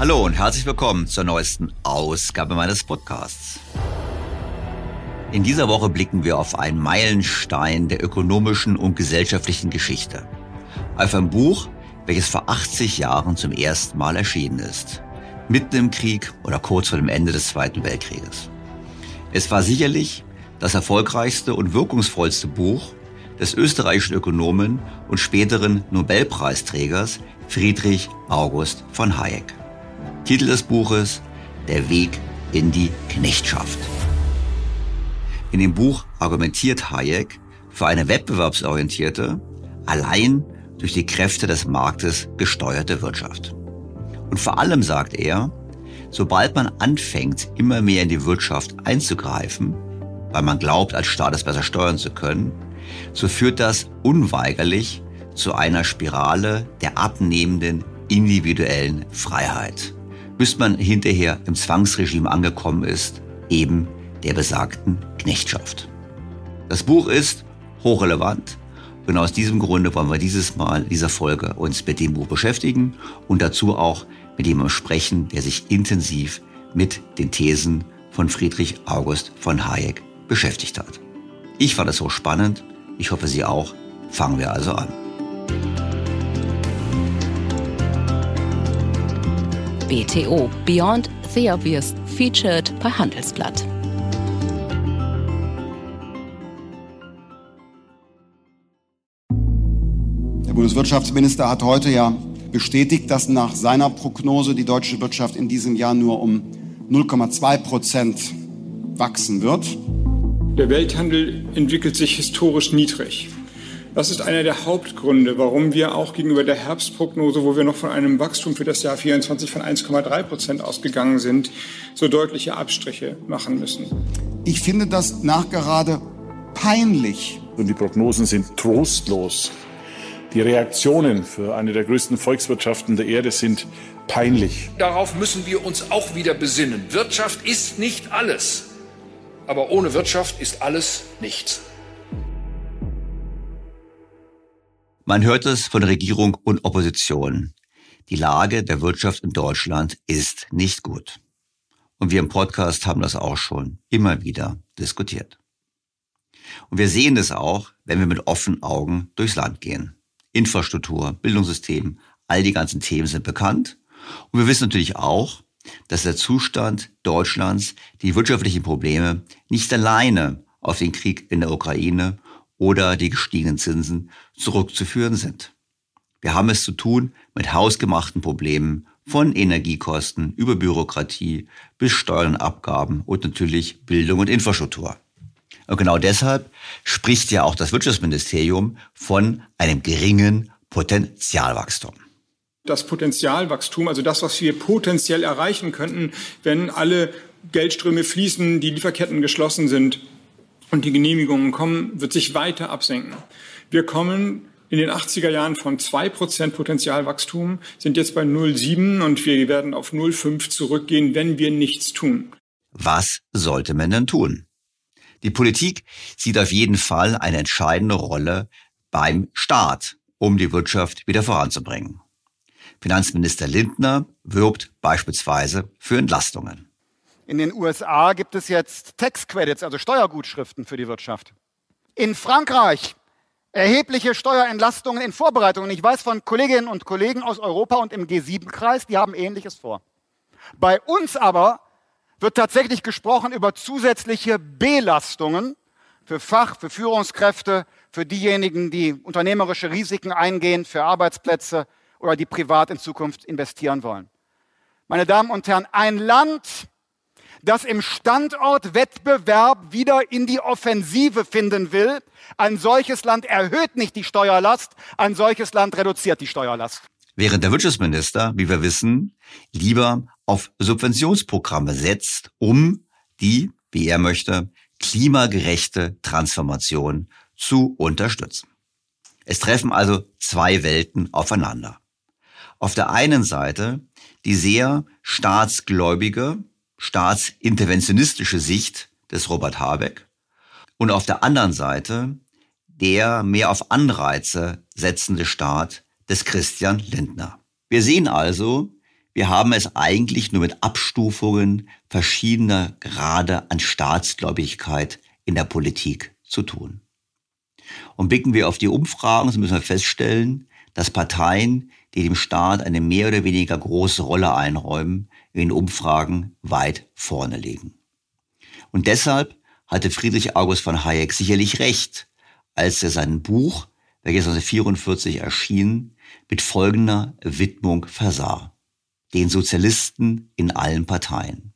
Hallo und herzlich willkommen zur neuesten Ausgabe meines Podcasts. In dieser Woche blicken wir auf einen Meilenstein der ökonomischen und gesellschaftlichen Geschichte. Auf ein Buch, welches vor 80 Jahren zum ersten Mal erschienen ist. Mitten im Krieg oder kurz vor dem Ende des Zweiten Weltkrieges. Es war sicherlich das erfolgreichste und wirkungsvollste Buch des österreichischen Ökonomen und späteren Nobelpreisträgers Friedrich August von Hayek. Titel des Buches Der Weg in die Knechtschaft. In dem Buch argumentiert Hayek für eine wettbewerbsorientierte, allein durch die Kräfte des Marktes gesteuerte Wirtschaft. Und vor allem sagt er, sobald man anfängt, immer mehr in die Wirtschaft einzugreifen, weil man glaubt, als Staat es besser steuern zu können, so führt das unweigerlich zu einer Spirale der abnehmenden individuellen Freiheit bis man hinterher im Zwangsregime angekommen ist, eben der besagten Knechtschaft. Das Buch ist hochrelevant und aus diesem Grunde wollen wir dieses Mal dieser Folge uns mit dem Buch beschäftigen und dazu auch mit jemandem sprechen, der sich intensiv mit den Thesen von Friedrich August von Hayek beschäftigt hat. Ich fand es so spannend, ich hoffe Sie auch. Fangen wir also an. BTO Beyond the Obvious featured bei Handelsblatt. Der Bundeswirtschaftsminister hat heute ja bestätigt, dass nach seiner Prognose die deutsche Wirtschaft in diesem Jahr nur um 0,2 Prozent wachsen wird. Der Welthandel entwickelt sich historisch niedrig. Das ist einer der Hauptgründe, warum wir auch gegenüber der Herbstprognose, wo wir noch von einem Wachstum für das Jahr 24 von 1,3 Prozent ausgegangen sind, so deutliche Abstriche machen müssen. Ich finde das nachgerade peinlich. Und die Prognosen sind trostlos. Die Reaktionen für eine der größten Volkswirtschaften der Erde sind peinlich. Darauf müssen wir uns auch wieder besinnen. Wirtschaft ist nicht alles. Aber ohne Wirtschaft ist alles nichts. Man hört es von Regierung und Opposition. Die Lage der Wirtschaft in Deutschland ist nicht gut. Und wir im Podcast haben das auch schon immer wieder diskutiert. Und wir sehen es auch, wenn wir mit offenen Augen durchs Land gehen. Infrastruktur, Bildungssystem, all die ganzen Themen sind bekannt. Und wir wissen natürlich auch, dass der Zustand Deutschlands die wirtschaftlichen Probleme nicht alleine auf den Krieg in der Ukraine oder die gestiegenen Zinsen zurückzuführen sind. Wir haben es zu tun mit hausgemachten Problemen von Energiekosten über Bürokratie bis Steuern und Abgaben und natürlich Bildung und Infrastruktur. Und genau deshalb spricht ja auch das Wirtschaftsministerium von einem geringen Potenzialwachstum. Das Potenzialwachstum, also das, was wir potenziell erreichen könnten, wenn alle Geldströme fließen, die Lieferketten geschlossen sind, und die Genehmigungen kommen, wird sich weiter absenken. Wir kommen in den 80er Jahren von 2% Potenzialwachstum, sind jetzt bei 0,7 und wir werden auf 0,5 zurückgehen, wenn wir nichts tun. Was sollte man denn tun? Die Politik sieht auf jeden Fall eine entscheidende Rolle beim Staat, um die Wirtschaft wieder voranzubringen. Finanzminister Lindner wirbt beispielsweise für Entlastungen. In den USA gibt es jetzt Tax Credits, also Steuergutschriften für die Wirtschaft. In Frankreich erhebliche Steuerentlastungen in Vorbereitung. Und ich weiß von Kolleginnen und Kollegen aus Europa und im G7-Kreis, die haben Ähnliches vor. Bei uns aber wird tatsächlich gesprochen über zusätzliche Belastungen für Fach, für Führungskräfte, für diejenigen, die unternehmerische Risiken eingehen, für Arbeitsplätze oder die privat in Zukunft investieren wollen. Meine Damen und Herren, ein Land, das im Standortwettbewerb wieder in die Offensive finden will. Ein solches Land erhöht nicht die Steuerlast, ein solches Land reduziert die Steuerlast. Während der Wirtschaftsminister, wie wir wissen, lieber auf Subventionsprogramme setzt, um die, wie er möchte, klimagerechte Transformation zu unterstützen. Es treffen also zwei Welten aufeinander. Auf der einen Seite die sehr staatsgläubige staatsinterventionistische Sicht des Robert Habeck und auf der anderen Seite der mehr auf Anreize setzende Staat des Christian Lindner. Wir sehen also, wir haben es eigentlich nur mit Abstufungen verschiedener Grade an Staatsgläubigkeit in der Politik zu tun. Und blicken wir auf die Umfragen, so müssen wir feststellen, dass Parteien, die dem Staat eine mehr oder weniger große Rolle einräumen, in Umfragen weit vorne liegen. Und deshalb hatte Friedrich August von Hayek sicherlich recht, als er sein Buch, welches 1944 erschien, mit folgender Widmung versah. Den Sozialisten in allen Parteien.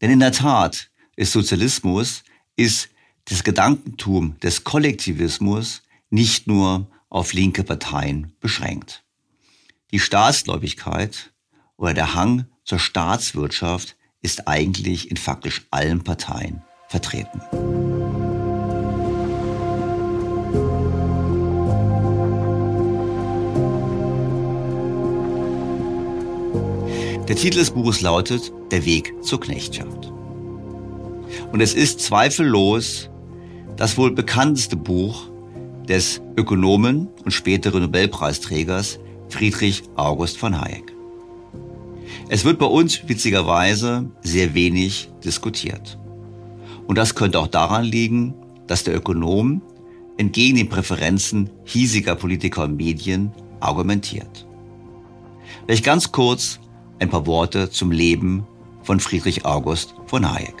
Denn in der Tat ist Sozialismus, ist das Gedankentum des Kollektivismus nicht nur auf linke Parteien beschränkt. Die Staatsgläubigkeit oder der Hang zur Staatswirtschaft ist eigentlich in faktisch allen Parteien vertreten. Der Titel des Buches lautet Der Weg zur Knechtschaft. Und es ist zweifellos das wohl bekannteste Buch des Ökonomen und späteren Nobelpreisträgers Friedrich August von Hayek. Es wird bei uns witzigerweise sehr wenig diskutiert. Und das könnte auch daran liegen, dass der Ökonom entgegen den Präferenzen hiesiger Politiker und Medien argumentiert. Vielleicht ganz kurz ein paar Worte zum Leben von Friedrich August von Hayek.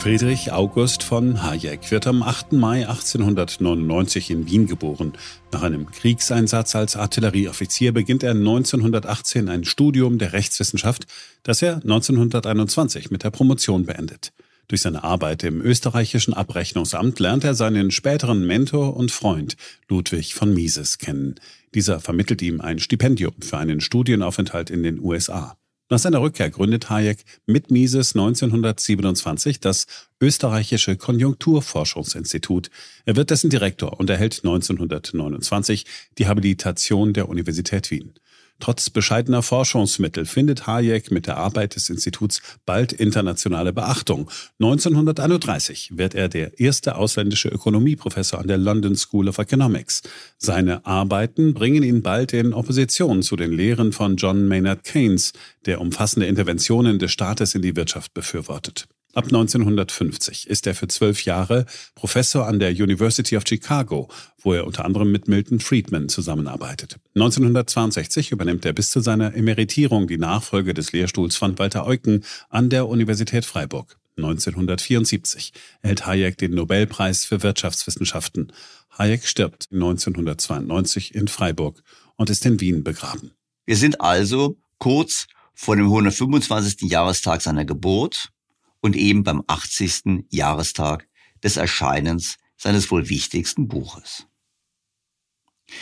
Friedrich August von Hayek wird am 8. Mai 1899 in Wien geboren. Nach einem Kriegseinsatz als Artillerieoffizier beginnt er 1918 ein Studium der Rechtswissenschaft, das er 1921 mit der Promotion beendet. Durch seine Arbeit im österreichischen Abrechnungsamt lernt er seinen späteren Mentor und Freund Ludwig von Mises kennen. Dieser vermittelt ihm ein Stipendium für einen Studienaufenthalt in den USA. Nach seiner Rückkehr gründet Hayek mit Mises 1927 das Österreichische Konjunkturforschungsinstitut. Er wird dessen Direktor und erhält 1929 die Habilitation der Universität Wien. Trotz bescheidener Forschungsmittel findet Hayek mit der Arbeit des Instituts bald internationale Beachtung. 1931 wird er der erste ausländische Ökonomieprofessor an der London School of Economics. Seine Arbeiten bringen ihn bald in Opposition zu den Lehren von John Maynard Keynes, der umfassende Interventionen des Staates in die Wirtschaft befürwortet. Ab 1950 ist er für zwölf Jahre Professor an der University of Chicago, wo er unter anderem mit Milton Friedman zusammenarbeitet. 1962 übernimmt er bis zu seiner Emeritierung die Nachfolge des Lehrstuhls von Walter Eucken an der Universität Freiburg. 1974 erhält Hayek den Nobelpreis für Wirtschaftswissenschaften. Hayek stirbt 1992 in Freiburg und ist in Wien begraben. Wir sind also kurz vor dem 125. Jahrestag seiner Geburt und eben beim 80. Jahrestag des Erscheinens seines wohl wichtigsten Buches.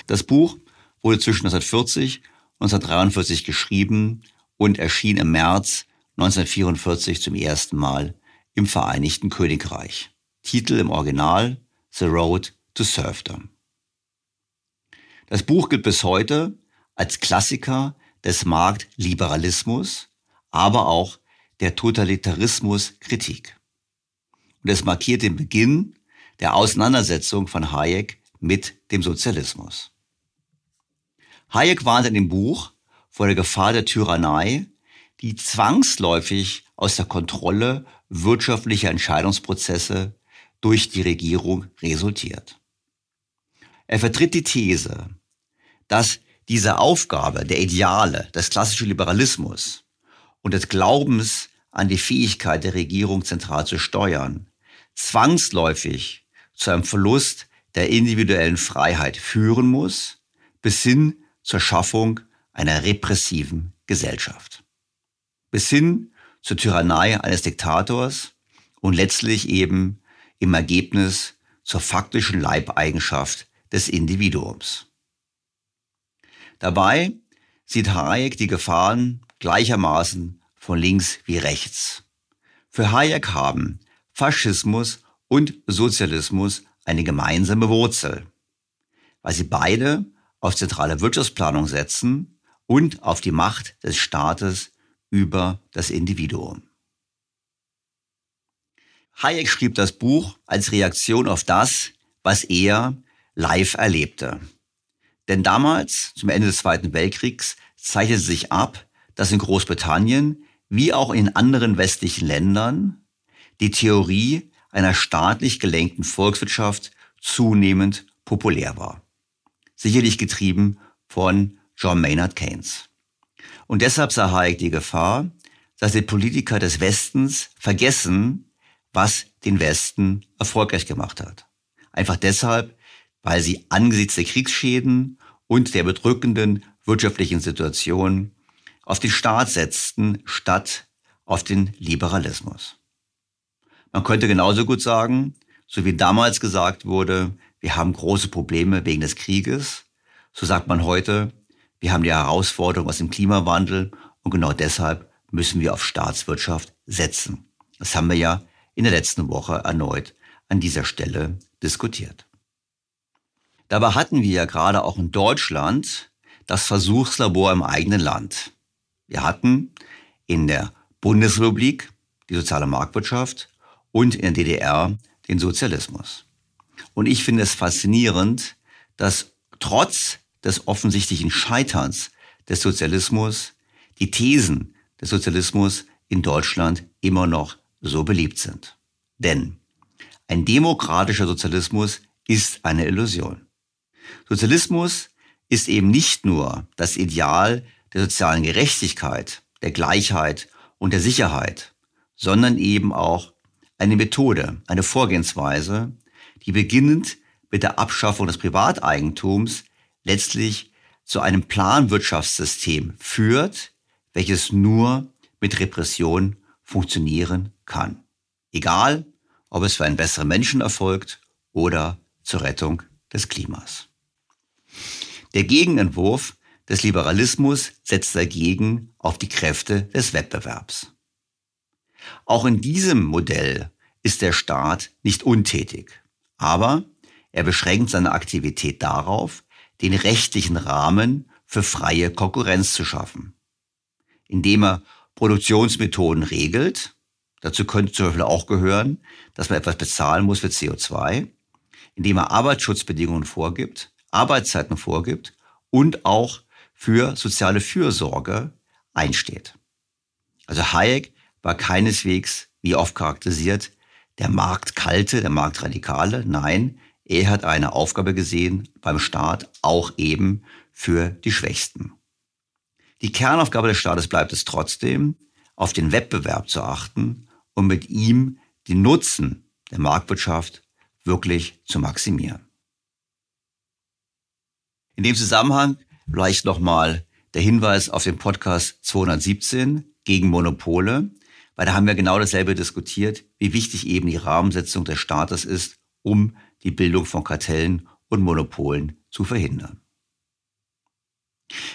Das Buch wurde zwischen 1940 und 1943 geschrieben und erschien im März 1944 zum ersten Mal im Vereinigten Königreich. Titel im Original The Road to Serfdom. Das Buch gilt bis heute als Klassiker des Marktliberalismus, aber auch der Totalitarismuskritik. Und es markiert den Beginn der Auseinandersetzung von Hayek mit dem Sozialismus. Hayek warnt in dem Buch vor der Gefahr der Tyrannei, die zwangsläufig aus der Kontrolle wirtschaftlicher Entscheidungsprozesse durch die Regierung resultiert. Er vertritt die These, dass diese Aufgabe der Ideale des klassischen Liberalismus und des Glaubens an die Fähigkeit der Regierung zentral zu steuern, zwangsläufig zu einem Verlust der individuellen Freiheit führen muss, bis hin zur Schaffung einer repressiven Gesellschaft. Bis hin zur Tyrannei eines Diktators und letztlich eben im Ergebnis zur faktischen Leibeigenschaft des Individuums. Dabei sieht Hayek die Gefahren gleichermaßen von links wie rechts. Für Hayek haben Faschismus und Sozialismus eine gemeinsame Wurzel, weil sie beide auf zentrale Wirtschaftsplanung setzen und auf die Macht des Staates über das Individuum. Hayek schrieb das Buch als Reaktion auf das, was er live erlebte. Denn damals, zum Ende des Zweiten Weltkriegs, zeichnete sich ab, dass in Großbritannien wie auch in anderen westlichen Ländern die Theorie einer staatlich gelenkten Volkswirtschaft zunehmend populär war. Sicherlich getrieben von John Maynard Keynes. Und deshalb sah Hayek die Gefahr, dass die Politiker des Westens vergessen, was den Westen erfolgreich gemacht hat. Einfach deshalb, weil sie angesichts der Kriegsschäden und der bedrückenden wirtschaftlichen Situation auf den Staat setzten, statt auf den Liberalismus. Man könnte genauso gut sagen, so wie damals gesagt wurde, wir haben große Probleme wegen des Krieges, so sagt man heute, wir haben die Herausforderung aus dem Klimawandel und genau deshalb müssen wir auf Staatswirtschaft setzen. Das haben wir ja in der letzten Woche erneut an dieser Stelle diskutiert. Dabei hatten wir ja gerade auch in Deutschland das Versuchslabor im eigenen Land. Wir hatten in der Bundesrepublik die soziale Marktwirtschaft und in der DDR den Sozialismus. Und ich finde es faszinierend, dass trotz des offensichtlichen Scheiterns des Sozialismus die Thesen des Sozialismus in Deutschland immer noch so beliebt sind. Denn ein demokratischer Sozialismus ist eine Illusion. Sozialismus ist eben nicht nur das Ideal der sozialen Gerechtigkeit, der Gleichheit und der Sicherheit, sondern eben auch eine Methode, eine Vorgehensweise, die beginnend mit der Abschaffung des Privateigentums letztlich zu einem Planwirtschaftssystem führt, welches nur mit Repression funktionieren kann. Egal, ob es für einen besseren Menschen erfolgt oder zur Rettung des Klimas. Der Gegenentwurf des Liberalismus setzt dagegen auf die Kräfte des Wettbewerbs. Auch in diesem Modell ist der Staat nicht untätig, aber er beschränkt seine Aktivität darauf, den rechtlichen Rahmen für freie Konkurrenz zu schaffen, indem er Produktionsmethoden regelt. Dazu könnte zum Beispiel auch gehören, dass man etwas bezahlen muss für CO2, indem er Arbeitsschutzbedingungen vorgibt, Arbeitszeiten vorgibt und auch für soziale Fürsorge einsteht. Also Hayek war keineswegs, wie oft charakterisiert, der Marktkalte, der Marktradikale. Nein, er hat eine Aufgabe gesehen beim Staat, auch eben für die Schwächsten. Die Kernaufgabe des Staates bleibt es trotzdem, auf den Wettbewerb zu achten und mit ihm den Nutzen der Marktwirtschaft wirklich zu maximieren. In dem Zusammenhang vielleicht nochmal der Hinweis auf den Podcast 217 gegen Monopole, weil da haben wir genau dasselbe diskutiert, wie wichtig eben die Rahmensetzung des Staates ist, um die Bildung von Kartellen und Monopolen zu verhindern.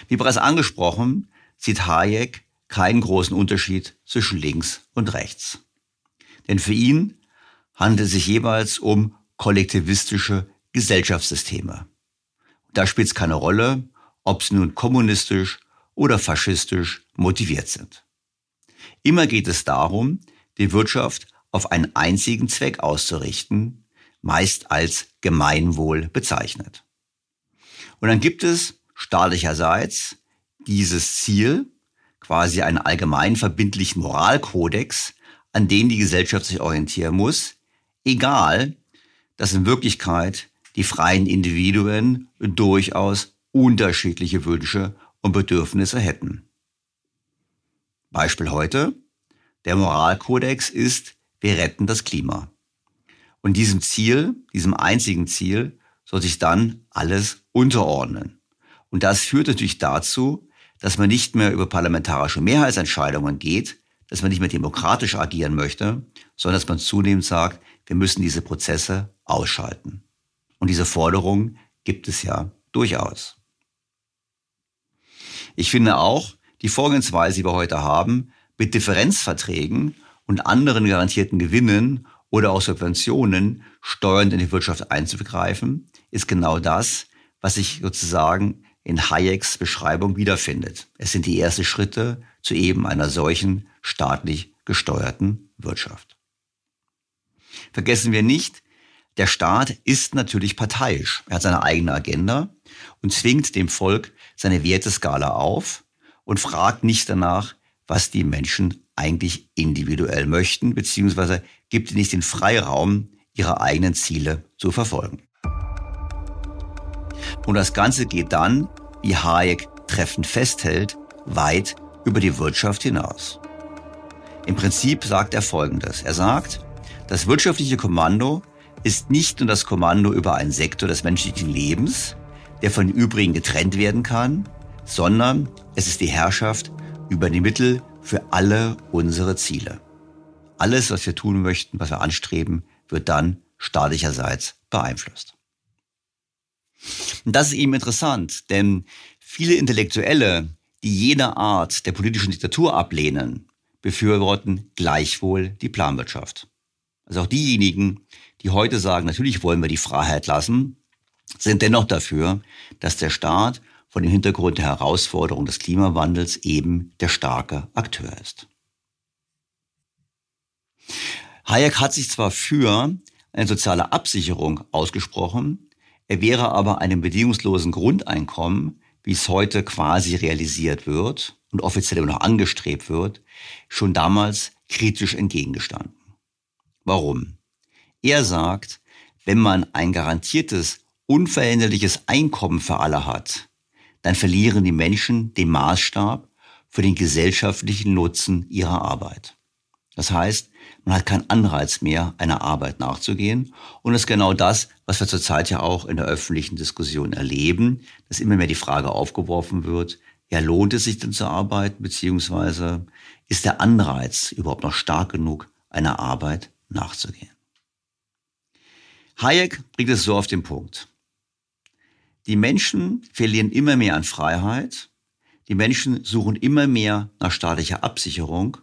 Wie bereits angesprochen, sieht Hayek keinen großen Unterschied zwischen links und rechts. Denn für ihn handelt es sich jeweils um kollektivistische Gesellschaftssysteme. da spielt es keine Rolle, ob sie nun kommunistisch oder faschistisch motiviert sind. Immer geht es darum, die Wirtschaft auf einen einzigen Zweck auszurichten, meist als Gemeinwohl bezeichnet. Und dann gibt es staatlicherseits dieses Ziel, quasi einen allgemein verbindlichen Moralkodex, an den die Gesellschaft sich orientieren muss, egal, dass in Wirklichkeit die freien Individuen durchaus unterschiedliche Wünsche und Bedürfnisse hätten. Beispiel heute. Der Moralkodex ist, wir retten das Klima. Und diesem Ziel, diesem einzigen Ziel, soll sich dann alles unterordnen. Und das führt natürlich dazu, dass man nicht mehr über parlamentarische Mehrheitsentscheidungen geht, dass man nicht mehr demokratisch agieren möchte, sondern dass man zunehmend sagt, wir müssen diese Prozesse ausschalten. Und diese Forderung gibt es ja durchaus. Ich finde auch, die Vorgehensweise, die wir heute haben, mit Differenzverträgen und anderen garantierten Gewinnen oder auch Subventionen steuernd in die Wirtschaft einzugreifen, ist genau das, was sich sozusagen in Hayeks Beschreibung wiederfindet. Es sind die ersten Schritte zu eben einer solchen staatlich gesteuerten Wirtschaft. Vergessen wir nicht, der Staat ist natürlich parteiisch. Er hat seine eigene Agenda und zwingt dem Volk seine Werteskala auf und fragt nicht danach, was die Menschen eigentlich individuell möchten, beziehungsweise gibt ihnen nicht den Freiraum, ihre eigenen Ziele zu verfolgen. Und das Ganze geht dann, wie Hayek treffend festhält, weit über die Wirtschaft hinaus. Im Prinzip sagt er Folgendes. Er sagt, das wirtschaftliche Kommando ist nicht nur das Kommando über einen Sektor des menschlichen Lebens, der von den übrigen getrennt werden kann, sondern es ist die Herrschaft über die Mittel für alle unsere Ziele. Alles, was wir tun möchten, was wir anstreben, wird dann staatlicherseits beeinflusst. Und das ist eben interessant, denn viele Intellektuelle, die jede Art der politischen Diktatur ablehnen, befürworten gleichwohl die Planwirtschaft. Also auch diejenigen, die heute sagen, natürlich wollen wir die Freiheit lassen, sind dennoch dafür, dass der Staat von dem Hintergrund der Herausforderung des Klimawandels eben der starke Akteur ist. Hayek hat sich zwar für eine soziale Absicherung ausgesprochen, er wäre aber einem bedingungslosen Grundeinkommen, wie es heute quasi realisiert wird und offiziell immer noch angestrebt wird, schon damals kritisch entgegengestanden. Warum? Er sagt, wenn man ein garantiertes, unveränderliches Einkommen für alle hat, dann verlieren die Menschen den Maßstab für den gesellschaftlichen Nutzen ihrer Arbeit. Das heißt, man hat keinen Anreiz mehr, einer Arbeit nachzugehen. Und das ist genau das, was wir zurzeit ja auch in der öffentlichen Diskussion erleben, dass immer mehr die Frage aufgeworfen wird, ja, lohnt es sich denn zu arbeiten, beziehungsweise ist der Anreiz überhaupt noch stark genug, einer Arbeit nachzugehen. Hayek bringt es so auf den Punkt. Die Menschen verlieren immer mehr an Freiheit, die Menschen suchen immer mehr nach staatlicher Absicherung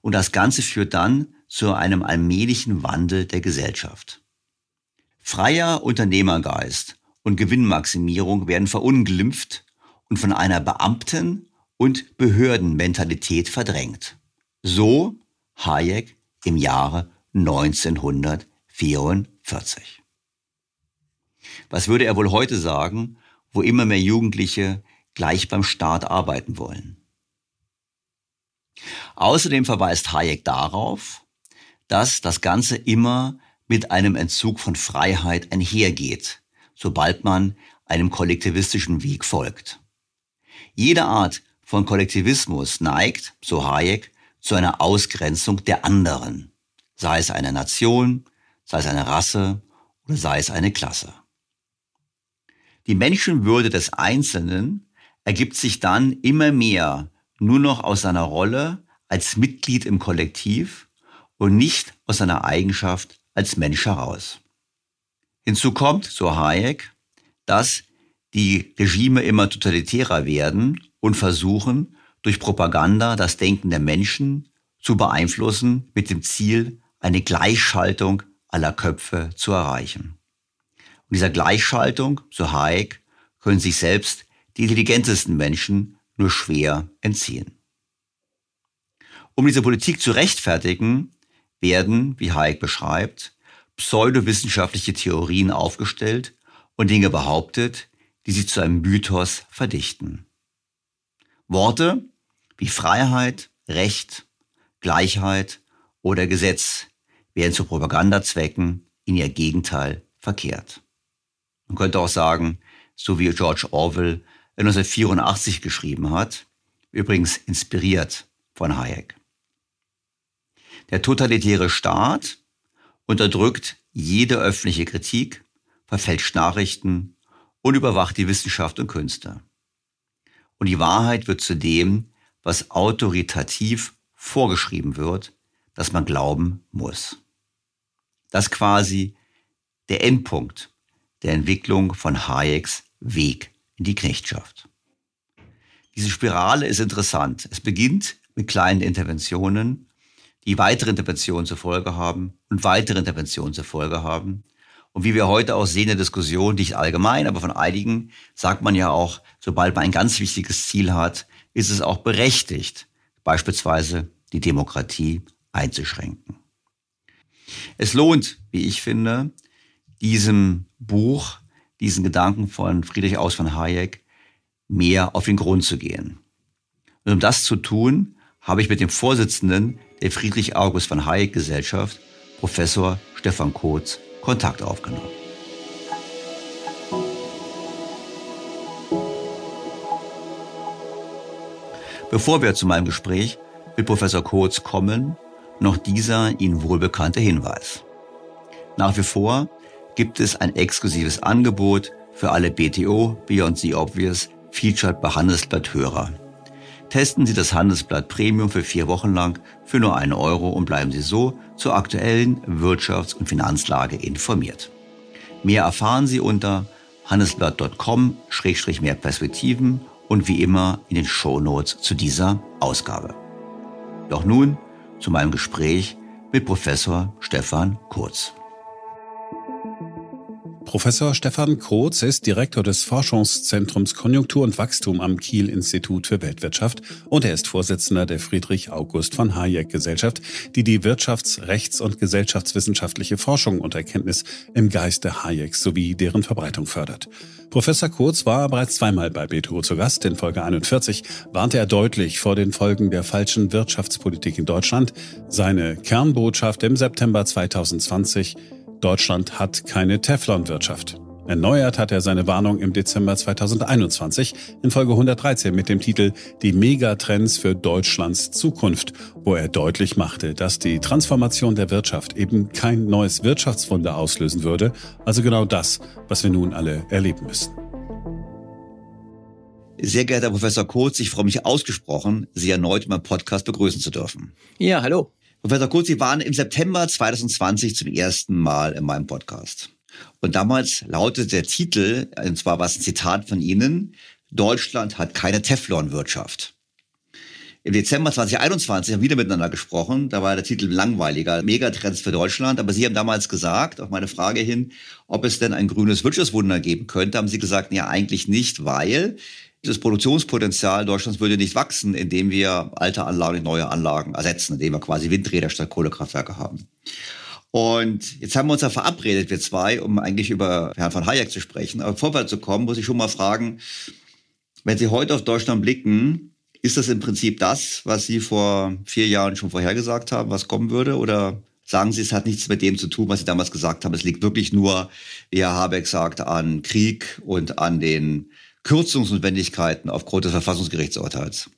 und das Ganze führt dann zu einem allmählichen Wandel der Gesellschaft. Freier Unternehmergeist und Gewinnmaximierung werden verunglimpft und von einer Beamten- und Behördenmentalität verdrängt. So Hayek im Jahre 1944. Was würde er wohl heute sagen, wo immer mehr Jugendliche gleich beim Staat arbeiten wollen? Außerdem verweist Hayek darauf, dass das Ganze immer mit einem Entzug von Freiheit einhergeht, sobald man einem kollektivistischen Weg folgt. Jede Art von Kollektivismus neigt, so Hayek, zu einer Ausgrenzung der anderen, sei es eine Nation, sei es eine Rasse oder sei es eine Klasse. Die Menschenwürde des Einzelnen ergibt sich dann immer mehr nur noch aus seiner Rolle als Mitglied im Kollektiv und nicht aus seiner Eigenschaft als Mensch heraus. Hinzu kommt, so Hayek, dass die Regime immer totalitärer werden und versuchen, durch Propaganda das Denken der Menschen zu beeinflussen mit dem Ziel, eine Gleichschaltung aller Köpfe zu erreichen. Und dieser Gleichschaltung, so Hayek, können sich selbst die intelligentesten Menschen nur schwer entziehen. Um diese Politik zu rechtfertigen, werden, wie Hayek beschreibt, pseudowissenschaftliche Theorien aufgestellt und Dinge behauptet, die sich zu einem Mythos verdichten. Worte wie Freiheit, Recht, Gleichheit oder Gesetz werden zu Propagandazwecken in ihr Gegenteil verkehrt. Man könnte auch sagen, so wie George Orwell 1984 geschrieben hat, übrigens inspiriert von Hayek. Der totalitäre Staat unterdrückt jede öffentliche Kritik, verfälscht Nachrichten und überwacht die Wissenschaft und Künste. Und die Wahrheit wird zu dem, was autoritativ vorgeschrieben wird, dass man glauben muss. Das quasi der Endpunkt der Entwicklung von Hayeks Weg in die Knechtschaft. Diese Spirale ist interessant. Es beginnt mit kleinen Interventionen, die weitere Interventionen zur Folge haben und weitere Interventionen zur Folge haben. Und wie wir heute auch sehen in der Diskussion, nicht allgemein, aber von einigen, sagt man ja auch, sobald man ein ganz wichtiges Ziel hat, ist es auch berechtigt, beispielsweise die Demokratie einzuschränken. Es lohnt, wie ich finde, diesem Buch, diesen Gedanken von Friedrich Aus von Hayek mehr auf den Grund zu gehen. Und um das zu tun, habe ich mit dem Vorsitzenden der Friedrich August von Hayek Gesellschaft, Professor Stefan Kotz, Kontakt aufgenommen. Bevor wir zu meinem Gespräch mit Professor Kotz kommen, noch dieser Ihnen wohlbekannte Hinweis. Nach wie vor gibt es ein exklusives Angebot für alle BTO Beyond the Obvious Featured bei Handelsblatt Hörer. Testen Sie das Handelsblatt Premium für vier Wochen lang für nur einen Euro und bleiben Sie so zur aktuellen Wirtschafts- und Finanzlage informiert. Mehr erfahren Sie unter handelsblatt.com-mehr Perspektiven und wie immer in den Show Notes zu dieser Ausgabe. Doch nun zu meinem Gespräch mit Professor Stefan Kurz. Professor Stefan Krotz ist Direktor des Forschungszentrums Konjunktur und Wachstum am Kiel Institut für Weltwirtschaft und er ist Vorsitzender der Friedrich August von Hayek Gesellschaft, die die wirtschafts-, rechts- und gesellschaftswissenschaftliche Forschung und Erkenntnis im Geiste Hayeks sowie deren Verbreitung fördert. Professor Kurz war bereits zweimal bei BTO zu Gast. In Folge 41 warnte er deutlich vor den Folgen der falschen Wirtschaftspolitik in Deutschland. Seine Kernbotschaft im September 2020 Deutschland hat keine Teflonwirtschaft. Erneuert hat er seine Warnung im Dezember 2021 in Folge 113 mit dem Titel Die Megatrends für Deutschlands Zukunft, wo er deutlich machte, dass die Transformation der Wirtschaft eben kein neues Wirtschaftswunder auslösen würde, also genau das, was wir nun alle erleben müssen. Sehr geehrter Professor Kurz, ich freue mich ausgesprochen, Sie erneut in meinem Podcast begrüßen zu dürfen. Ja, hallo. Professor Kurz, Sie waren im September 2020 zum ersten Mal in meinem Podcast. Und damals lautete der Titel, und zwar war es ein Zitat von Ihnen, Deutschland hat keine Teflon-Wirtschaft. Im Dezember 2021 haben wir wieder miteinander gesprochen. Da war der Titel langweiliger, Megatrends für Deutschland. Aber Sie haben damals gesagt, auf meine Frage hin, ob es denn ein grünes Wirtschaftswunder geben könnte, haben Sie gesagt, ja, eigentlich nicht, weil das Produktionspotenzial Deutschlands würde nicht wachsen, indem wir alte Anlagen durch neue Anlagen ersetzen, indem wir quasi Windräder statt Kohlekraftwerke haben. Und jetzt haben wir uns ja verabredet, wir zwei, um eigentlich über Herrn von Hayek zu sprechen. Aber vorwärts zu kommen, muss ich schon mal fragen, wenn Sie heute auf Deutschland blicken, ist das im Prinzip das, was Sie vor vier Jahren schon vorhergesagt haben, was kommen würde? Oder sagen Sie, es hat nichts mit dem zu tun, was Sie damals gesagt haben? Es liegt wirklich nur, wie Herr Habeck sagt, an Krieg und an den Kürzungsnotwendigkeiten aufgrund des Verfassungsgerichtsurteils?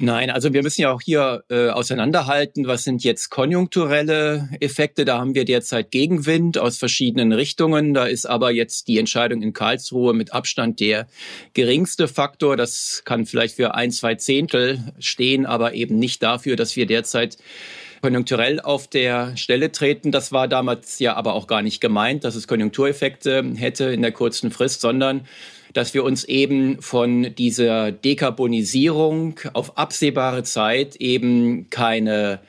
Nein, also wir müssen ja auch hier äh, auseinanderhalten, was sind jetzt konjunkturelle Effekte. Da haben wir derzeit Gegenwind aus verschiedenen Richtungen. Da ist aber jetzt die Entscheidung in Karlsruhe mit Abstand der geringste Faktor. Das kann vielleicht für ein, zwei Zehntel stehen, aber eben nicht dafür, dass wir derzeit konjunkturell auf der Stelle treten. Das war damals ja aber auch gar nicht gemeint, dass es Konjunktureffekte hätte in der kurzen Frist, sondern dass wir uns eben von dieser Dekarbonisierung auf absehbare Zeit eben keine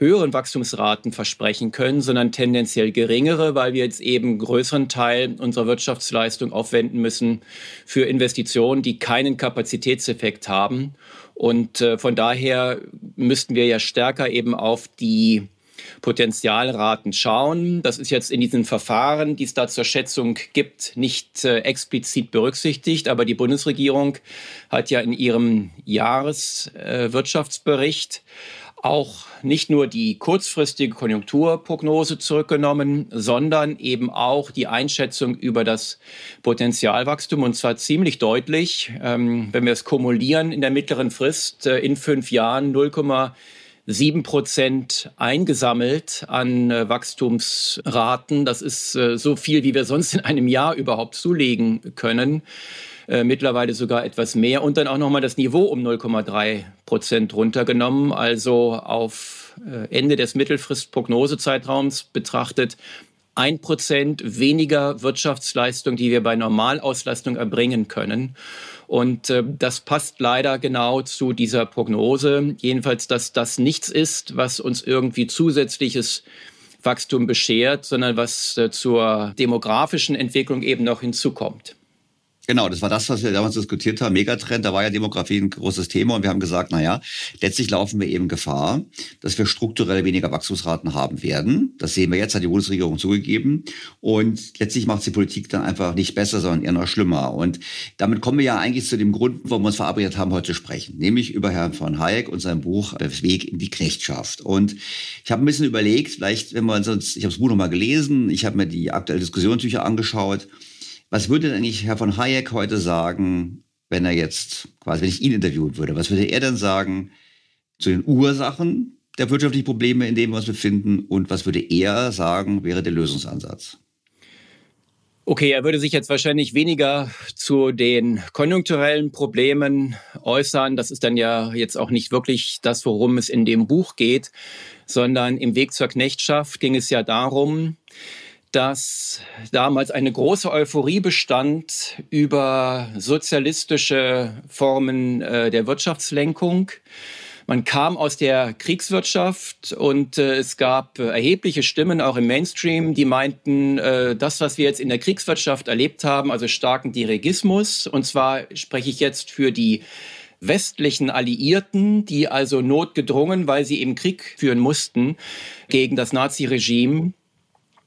höheren Wachstumsraten versprechen können, sondern tendenziell geringere, weil wir jetzt eben größeren Teil unserer Wirtschaftsleistung aufwenden müssen für Investitionen, die keinen Kapazitätseffekt haben. Und äh, von daher müssten wir ja stärker eben auf die Potenzialraten schauen. Das ist jetzt in diesen Verfahren, die es da zur Schätzung gibt, nicht äh, explizit berücksichtigt. Aber die Bundesregierung hat ja in ihrem Jahreswirtschaftsbericht äh, auch nicht nur die kurzfristige Konjunkturprognose zurückgenommen, sondern eben auch die Einschätzung über das Potenzialwachstum und zwar ziemlich deutlich. Ähm, wenn wir es kumulieren in der mittleren Frist äh, in fünf Jahren 0, sieben Prozent eingesammelt an äh, Wachstumsraten. Das ist äh, so viel, wie wir sonst in einem Jahr überhaupt zulegen können. Äh, mittlerweile sogar etwas mehr und dann auch nochmal das Niveau um 0,3 Prozent runtergenommen. Also auf äh, Ende des Mittelfristprognosezeitraums betrachtet ein Prozent weniger Wirtschaftsleistung, die wir bei Normalauslastung erbringen können. Und äh, das passt leider genau zu dieser Prognose. Jedenfalls, dass das nichts ist, was uns irgendwie zusätzliches Wachstum beschert, sondern was äh, zur demografischen Entwicklung eben noch hinzukommt. Genau, das war das, was wir damals diskutiert haben. Megatrend, da war ja Demografie ein großes Thema und wir haben gesagt, na ja, letztlich laufen wir eben Gefahr, dass wir strukturell weniger Wachstumsraten haben werden. Das sehen wir jetzt, hat die Bundesregierung zugegeben. Und letztlich macht die Politik dann einfach nicht besser, sondern eher noch schlimmer. Und damit kommen wir ja eigentlich zu dem Grund, warum wir uns verabredet haben, heute zu sprechen. Nämlich über Herrn von Hayek und sein Buch Weg in die Knechtschaft. Und ich habe ein bisschen überlegt, vielleicht, wenn man sonst, ich habe das Buch nochmal gelesen, ich habe mir die aktuelle Diskussionstücher angeschaut, was würde denn eigentlich Herr von Hayek heute sagen, wenn er jetzt, quasi, wenn ich ihn interviewen würde, was würde er denn sagen zu den Ursachen der wirtschaftlichen Probleme, in denen wir uns befinden und was würde er sagen, wäre der Lösungsansatz? Okay, er würde sich jetzt wahrscheinlich weniger zu den konjunkturellen Problemen äußern. Das ist dann ja jetzt auch nicht wirklich das, worum es in dem Buch geht, sondern im Weg zur Knechtschaft ging es ja darum, dass damals eine große Euphorie bestand über sozialistische Formen äh, der Wirtschaftslenkung. Man kam aus der Kriegswirtschaft und äh, es gab äh, erhebliche Stimmen auch im Mainstream, die meinten, äh, das, was wir jetzt in der Kriegswirtschaft erlebt haben, also starken Dirigismus, und zwar spreche ich jetzt für die westlichen Alliierten, die also notgedrungen, weil sie eben Krieg führen mussten gegen das Naziregime,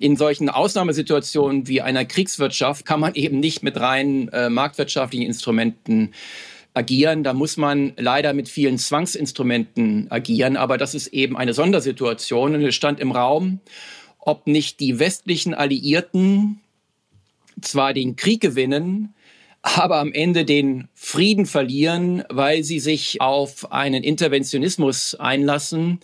in solchen Ausnahmesituationen wie einer Kriegswirtschaft kann man eben nicht mit rein äh, marktwirtschaftlichen Instrumenten agieren. Da muss man leider mit vielen Zwangsinstrumenten agieren. Aber das ist eben eine Sondersituation. Und es stand im Raum, ob nicht die westlichen Alliierten zwar den Krieg gewinnen, aber am Ende den Frieden verlieren, weil sie sich auf einen Interventionismus einlassen,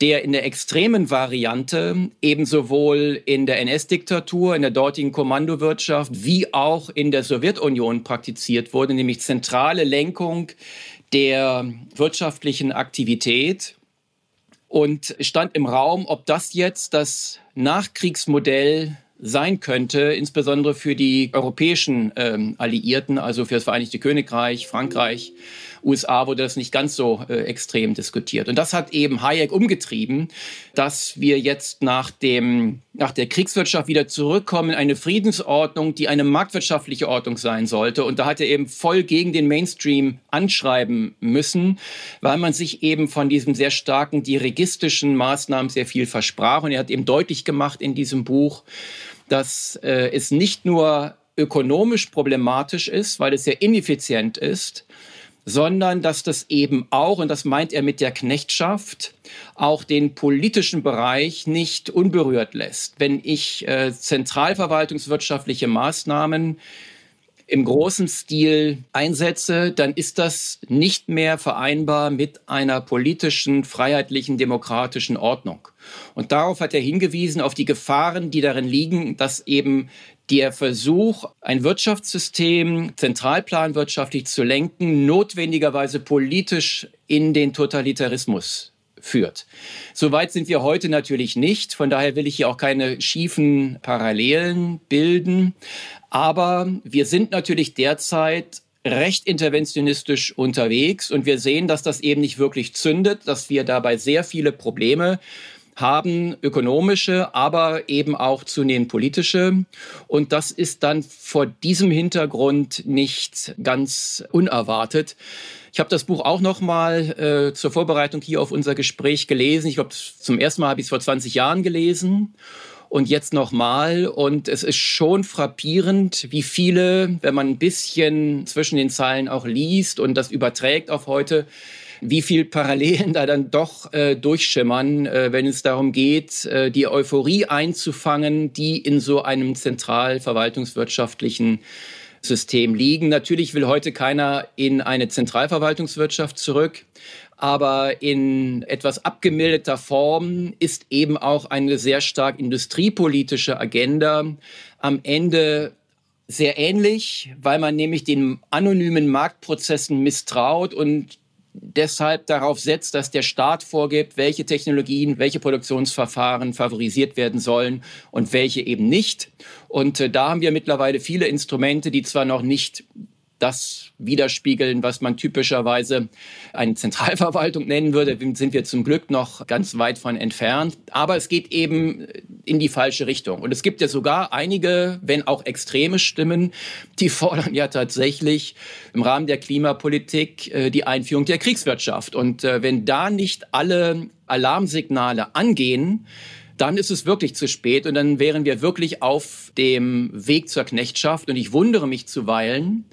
der in der extremen Variante eben sowohl in der NS-Diktatur, in der dortigen Kommandowirtschaft wie auch in der Sowjetunion praktiziert wurde, nämlich zentrale Lenkung der wirtschaftlichen Aktivität Und stand im Raum, ob das jetzt das Nachkriegsmodell sein könnte, insbesondere für die europäischen ähm, Alliierten, also für das Vereinigte Königreich, Frankreich, USA wurde das nicht ganz so äh, extrem diskutiert. Und das hat eben Hayek umgetrieben, dass wir jetzt nach, dem, nach der Kriegswirtschaft wieder zurückkommen in eine Friedensordnung, die eine marktwirtschaftliche Ordnung sein sollte. Und da hat er eben voll gegen den Mainstream anschreiben müssen, weil man sich eben von diesen sehr starken dirigistischen Maßnahmen sehr viel versprach. Und er hat eben deutlich gemacht in diesem Buch, dass äh, es nicht nur ökonomisch problematisch ist, weil es sehr ineffizient ist, sondern dass das eben auch, und das meint er mit der Knechtschaft, auch den politischen Bereich nicht unberührt lässt. Wenn ich äh, zentralverwaltungswirtschaftliche Maßnahmen im großen Stil einsetze, dann ist das nicht mehr vereinbar mit einer politischen, freiheitlichen, demokratischen Ordnung. Und darauf hat er hingewiesen, auf die Gefahren, die darin liegen, dass eben der Versuch, ein Wirtschaftssystem zentralplanwirtschaftlich zu lenken, notwendigerweise politisch in den Totalitarismus führt. Soweit sind wir heute natürlich nicht. Von daher will ich hier auch keine schiefen Parallelen bilden. Aber wir sind natürlich derzeit recht interventionistisch unterwegs und wir sehen, dass das eben nicht wirklich zündet, dass wir dabei sehr viele Probleme haben ökonomische, aber eben auch zunehmend politische. Und das ist dann vor diesem Hintergrund nicht ganz unerwartet. Ich habe das Buch auch noch mal äh, zur Vorbereitung hier auf unser Gespräch gelesen. Ich glaube, zum ersten Mal habe ich es vor 20 Jahren gelesen und jetzt nochmal. Und es ist schon frappierend, wie viele, wenn man ein bisschen zwischen den Zeilen auch liest und das überträgt auf heute, wie viel Parallelen da dann doch äh, durchschimmern, äh, wenn es darum geht, äh, die Euphorie einzufangen, die in so einem zentral verwaltungswirtschaftlichen System liegen. Natürlich will heute keiner in eine Zentralverwaltungswirtschaft zurück, aber in etwas abgemilderter Form ist eben auch eine sehr stark industriepolitische Agenda am Ende sehr ähnlich, weil man nämlich den anonymen Marktprozessen misstraut und deshalb darauf setzt, dass der Staat vorgibt, welche Technologien, welche Produktionsverfahren favorisiert werden sollen und welche eben nicht. Und äh, da haben wir mittlerweile viele Instrumente, die zwar noch nicht das widerspiegeln, was man typischerweise eine Zentralverwaltung nennen würde, sind wir zum Glück noch ganz weit von entfernt. Aber es geht eben in die falsche Richtung. Und es gibt ja sogar einige, wenn auch extreme Stimmen, die fordern ja tatsächlich im Rahmen der Klimapolitik äh, die Einführung der Kriegswirtschaft. Und äh, wenn da nicht alle Alarmsignale angehen, dann ist es wirklich zu spät und dann wären wir wirklich auf dem Weg zur Knechtschaft. Und ich wundere mich zuweilen,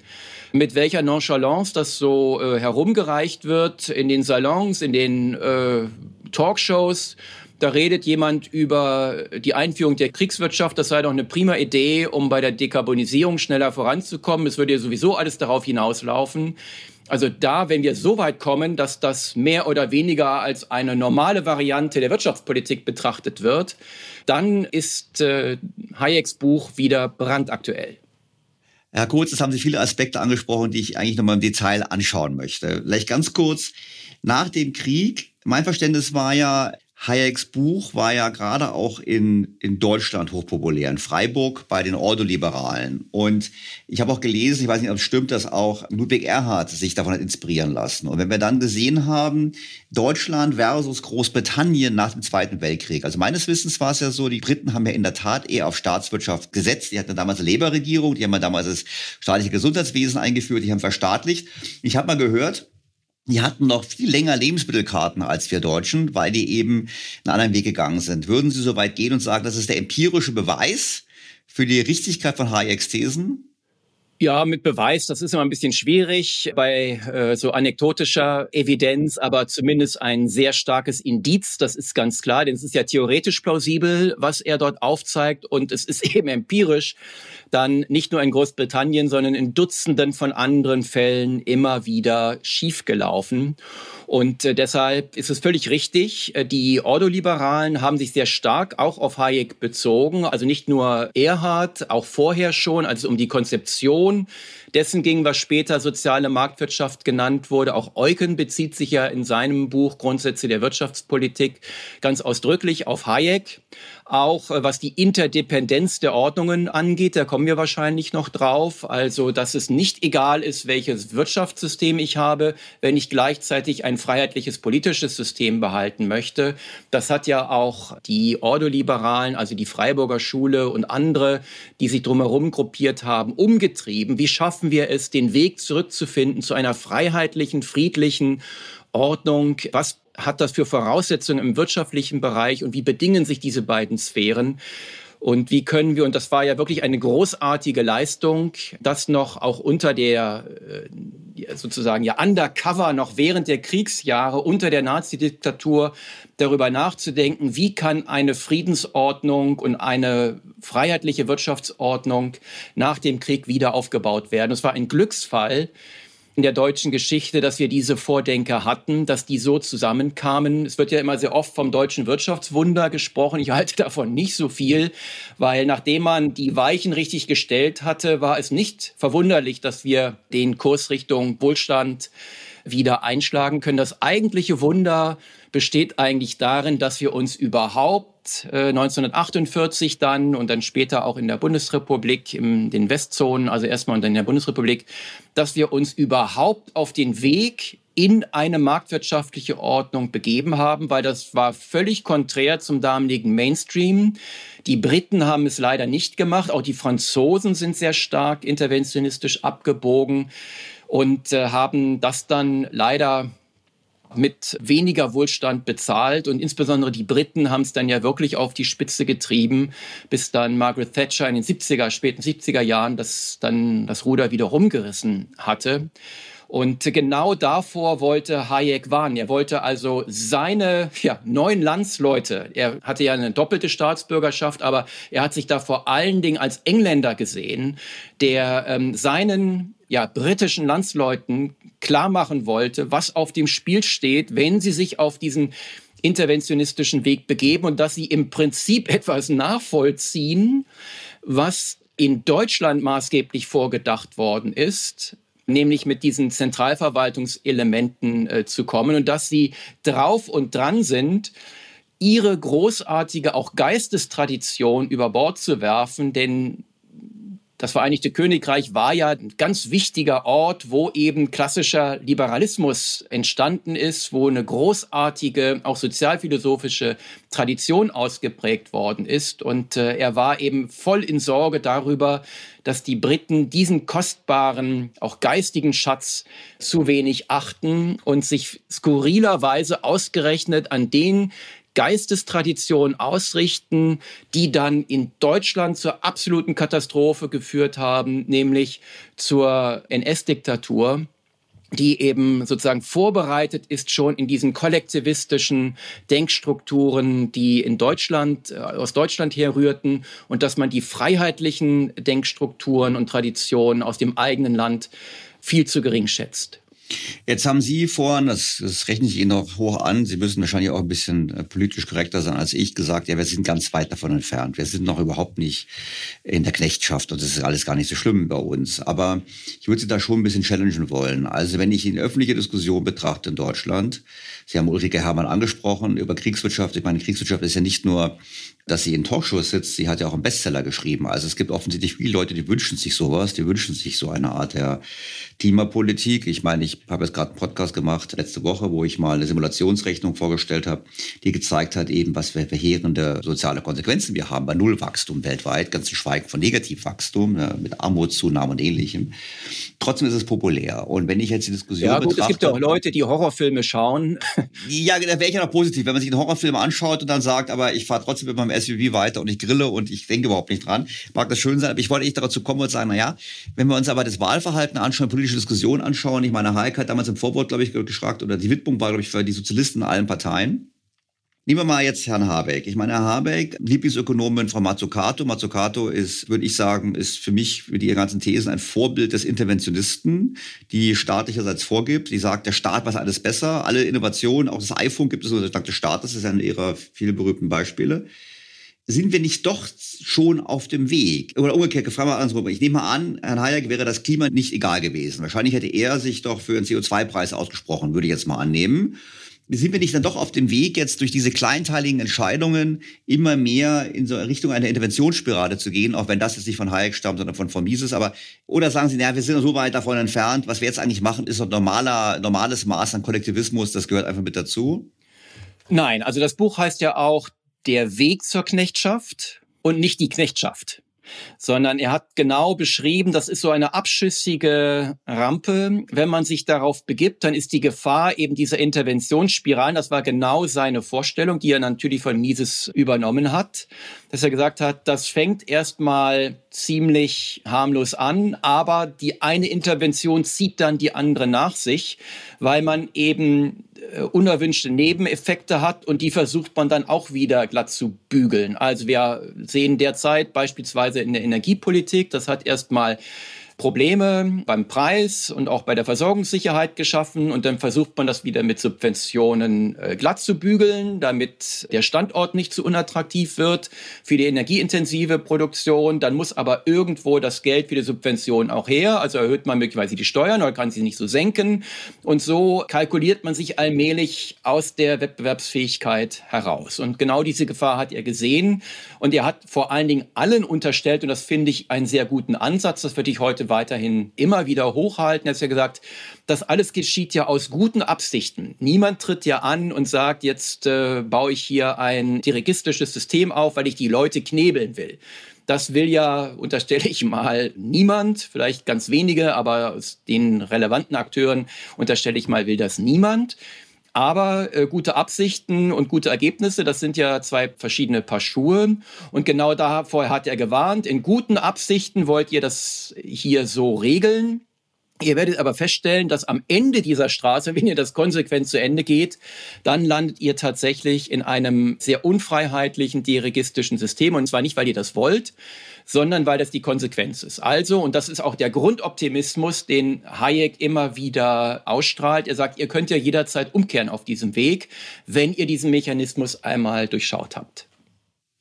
mit welcher Nonchalance das so äh, herumgereicht wird in den Salons, in den äh, Talkshows. Da redet jemand über die Einführung der Kriegswirtschaft. Das sei doch eine prima Idee, um bei der Dekarbonisierung schneller voranzukommen. Es würde ja sowieso alles darauf hinauslaufen. Also da, wenn wir so weit kommen, dass das mehr oder weniger als eine normale Variante der Wirtschaftspolitik betrachtet wird, dann ist äh, Hayeks Buch wieder brandaktuell. Herr Kurz, es haben Sie viele Aspekte angesprochen, die ich eigentlich nochmal im Detail anschauen möchte. Vielleicht ganz kurz. Nach dem Krieg, mein Verständnis war ja, Hayeks Buch war ja gerade auch in, in Deutschland hochpopulär, in Freiburg bei den Ordoliberalen. Und ich habe auch gelesen, ich weiß nicht, ob es stimmt, dass auch Ludwig Erhard sich davon hat inspirieren lassen. Und wenn wir dann gesehen haben, Deutschland versus Großbritannien nach dem Zweiten Weltkrieg. Also meines Wissens war es ja so, die Briten haben ja in der Tat eher auf Staatswirtschaft gesetzt. Die hatten damals eine Labour-Regierung, die haben damals das staatliche Gesundheitswesen eingeführt, die haben verstaatlicht. Ich habe mal gehört, die hatten noch viel länger Lebensmittelkarten als wir Deutschen, weil die eben einen anderen Weg gegangen sind. Würden Sie so weit gehen und sagen, das ist der empirische Beweis für die Richtigkeit von Hayeks Thesen? Ja, mit Beweis, das ist immer ein bisschen schwierig bei äh, so anekdotischer Evidenz, aber zumindest ein sehr starkes Indiz, das ist ganz klar, denn es ist ja theoretisch plausibel, was er dort aufzeigt und es ist eben empirisch dann nicht nur in Großbritannien, sondern in Dutzenden von anderen Fällen immer wieder schiefgelaufen. Und äh, deshalb ist es völlig richtig. Äh, die Ordoliberalen haben sich sehr stark auch auf Hayek bezogen. Also nicht nur Erhard, auch vorher schon, als es um die Konzeption dessen ging, was später soziale Marktwirtschaft genannt wurde. Auch Eucken bezieht sich ja in seinem Buch Grundsätze der Wirtschaftspolitik ganz ausdrücklich auf Hayek. Auch äh, was die Interdependenz der Ordnungen angeht, da kommen wir wahrscheinlich noch drauf. Also, dass es nicht egal ist, welches Wirtschaftssystem ich habe, wenn ich gleichzeitig ein freiheitliches politisches System behalten möchte. Das hat ja auch die Ordoliberalen, also die Freiburger Schule und andere, die sich drumherum gruppiert haben, umgetrieben. Wie schaffen wir es, den Weg zurückzufinden zu einer freiheitlichen, friedlichen Ordnung? Was hat das für Voraussetzungen im wirtschaftlichen Bereich und wie bedingen sich diese beiden Sphären? Und wie können wir, und das war ja wirklich eine großartige Leistung, das noch auch unter der, äh, sozusagen ja undercover, noch während der Kriegsjahre, unter der Nazi-Diktatur darüber nachzudenken, wie kann eine Friedensordnung und eine freiheitliche Wirtschaftsordnung nach dem Krieg wieder aufgebaut werden. Es war ein Glücksfall, in der deutschen Geschichte, dass wir diese Vordenker hatten, dass die so zusammenkamen. Es wird ja immer sehr oft vom deutschen Wirtschaftswunder gesprochen. Ich halte davon nicht so viel, weil nachdem man die Weichen richtig gestellt hatte, war es nicht verwunderlich, dass wir den Kurs Richtung Wohlstand wieder einschlagen können. Das eigentliche Wunder besteht eigentlich darin, dass wir uns überhaupt äh, 1948 dann und dann später auch in der Bundesrepublik, in den Westzonen, also erstmal und dann in der Bundesrepublik, dass wir uns überhaupt auf den Weg in eine marktwirtschaftliche Ordnung begeben haben, weil das war völlig konträr zum damaligen Mainstream. Die Briten haben es leider nicht gemacht, auch die Franzosen sind sehr stark interventionistisch abgebogen und äh, haben das dann leider mit weniger Wohlstand bezahlt. Und insbesondere die Briten haben es dann ja wirklich auf die Spitze getrieben, bis dann Margaret Thatcher in den 70er, späten 70er Jahren das dann das Ruder wieder rumgerissen hatte. Und genau davor wollte Hayek warnen. Er wollte also seine ja, neuen Landsleute, er hatte ja eine doppelte Staatsbürgerschaft, aber er hat sich da vor allen Dingen als Engländer gesehen, der ähm, seinen ja, britischen Landsleuten klar machen wollte, was auf dem Spiel steht, wenn sie sich auf diesen interventionistischen Weg begeben und dass sie im Prinzip etwas nachvollziehen, was in Deutschland maßgeblich vorgedacht worden ist, nämlich mit diesen Zentralverwaltungselementen äh, zu kommen und dass sie drauf und dran sind, ihre großartige auch Geistestradition über Bord zu werfen, denn das Vereinigte Königreich war ja ein ganz wichtiger Ort, wo eben klassischer Liberalismus entstanden ist, wo eine großartige, auch sozialphilosophische Tradition ausgeprägt worden ist. Und äh, er war eben voll in Sorge darüber, dass die Briten diesen kostbaren, auch geistigen Schatz zu wenig achten und sich skurrilerweise ausgerechnet an den Geistestradition ausrichten, die dann in Deutschland zur absoluten Katastrophe geführt haben, nämlich zur NS-Diktatur die eben sozusagen vorbereitet ist schon in diesen kollektivistischen Denkstrukturen, die in Deutschland, äh, aus Deutschland herrührten und dass man die freiheitlichen Denkstrukturen und Traditionen aus dem eigenen Land viel zu gering schätzt. Jetzt haben Sie vorhin, das, das rechne ich Ihnen noch hoch an, Sie müssen wahrscheinlich auch ein bisschen äh, politisch korrekter sein als ich, gesagt, ja, wir sind ganz weit davon entfernt. Wir sind noch überhaupt nicht in der Knechtschaft und das ist alles gar nicht so schlimm bei uns. Aber ich würde Sie da schon ein bisschen challengen wollen. Also wenn ich in öffentliche Diskussion betrachte in Deutschland, Sie haben Ulrike Herrmann angesprochen über Kriegswirtschaft. Ich meine, Kriegswirtschaft ist ja nicht nur dass sie in Talkshows sitzt. Sie hat ja auch einen Bestseller geschrieben. Also es gibt offensichtlich viele Leute, die wünschen sich sowas, die wünschen sich so eine Art der Klimapolitik. Ich meine, ich habe jetzt gerade einen Podcast gemacht letzte Woche, wo ich mal eine Simulationsrechnung vorgestellt habe, die gezeigt hat eben, was für verheerende soziale Konsequenzen wir haben bei Nullwachstum weltweit, ganz zu schweigen von Negativwachstum, ne, mit Armutszunahme und ähnlichem. Trotzdem ist es populär. Und wenn ich jetzt die Diskussion Ja gut, es gibt ja auch Leute, die Horrorfilme schauen. Ja, da wäre ich ja noch positiv, wenn man sich einen Horrorfilm anschaut und dann sagt, aber ich fahre trotzdem mit meinem SUV weiter und ich grille und ich denke überhaupt nicht dran. Mag das schön sein, aber ich wollte echt dazu kommen und sagen, na ja, wenn wir uns aber das Wahlverhalten anschauen, politische Diskussionen anschauen, ich meine, Hayek hat damals im Vorwort, glaube ich, gefragt, oder die Widmung war, glaube ich, für die Sozialisten in allen Parteien. Nehmen wir mal jetzt Herrn Habeck. Ich meine, Herr Habeck, Lieblingsökonomin Frau Mazzucato. Mazzucato ist, würde ich sagen, ist für mich, für die ganzen Thesen ein Vorbild des Interventionisten, die staatlicherseits vorgibt. Die sagt, der Staat weiß alles besser. Alle Innovationen, auch das iPhone gibt es nur dank des Staates. Das ist eine ihrer vielen berühmten Beispiele. Sind wir nicht doch schon auf dem Weg? Oder umgekehrt, gefragt mal andersrum. Ich nehme mal an, Herrn Hayek wäre das Klima nicht egal gewesen. Wahrscheinlich hätte er sich doch für einen CO2-Preis ausgesprochen, würde ich jetzt mal annehmen sind wir nicht dann doch auf dem Weg, jetzt durch diese kleinteiligen Entscheidungen immer mehr in so Richtung einer Interventionsspirale zu gehen, auch wenn das jetzt nicht von Hayek stammt, sondern von, von Mises. Aber, oder sagen Sie, naja, wir sind so weit davon entfernt, was wir jetzt eigentlich machen, ist ein normaler, normales Maß an Kollektivismus, das gehört einfach mit dazu? Nein, also das Buch heißt ja auch Der Weg zur Knechtschaft und nicht die Knechtschaft sondern er hat genau beschrieben, das ist so eine abschüssige Rampe. Wenn man sich darauf begibt, dann ist die Gefahr eben dieser Interventionsspiralen. Das war genau seine Vorstellung, die er natürlich von Mises übernommen hat, dass er gesagt hat, das fängt erstmal ziemlich harmlos an, aber die eine Intervention zieht dann die andere nach sich, weil man eben unerwünschte Nebeneffekte hat und die versucht man dann auch wieder glatt zu bügeln. Also wir sehen derzeit beispielsweise in der Energiepolitik, das hat erstmal Probleme beim Preis und auch bei der Versorgungssicherheit geschaffen und dann versucht man das wieder mit Subventionen äh, glatt zu bügeln, damit der Standort nicht zu unattraktiv wird für die energieintensive Produktion. Dann muss aber irgendwo das Geld für die Subvention auch her, also erhöht man möglicherweise die Steuern oder kann sie nicht so senken und so kalkuliert man sich allmählich aus der Wettbewerbsfähigkeit heraus. Und genau diese Gefahr hat er gesehen und er hat vor allen Dingen allen unterstellt und das finde ich einen sehr guten Ansatz, das würde ich heute weiterhin immer wieder hochhalten. Er hat ja gesagt, das alles geschieht ja aus guten Absichten. Niemand tritt ja an und sagt, jetzt äh, baue ich hier ein dirigistisches System auf, weil ich die Leute knebeln will. Das will ja, unterstelle ich mal, niemand, vielleicht ganz wenige, aber aus den relevanten Akteuren unterstelle ich mal, will das niemand. Aber äh, gute Absichten und gute Ergebnisse, das sind ja zwei verschiedene Paar Schuhe. Und genau davor hat er gewarnt. In guten Absichten wollt ihr das hier so regeln. Ihr werdet aber feststellen, dass am Ende dieser Straße, wenn ihr das konsequent zu Ende geht, dann landet ihr tatsächlich in einem sehr unfreiheitlichen, deregistischen System. Und zwar nicht, weil ihr das wollt, sondern weil das die Konsequenz ist. Also, und das ist auch der Grundoptimismus, den Hayek immer wieder ausstrahlt. Er sagt, ihr könnt ja jederzeit umkehren auf diesem Weg, wenn ihr diesen Mechanismus einmal durchschaut habt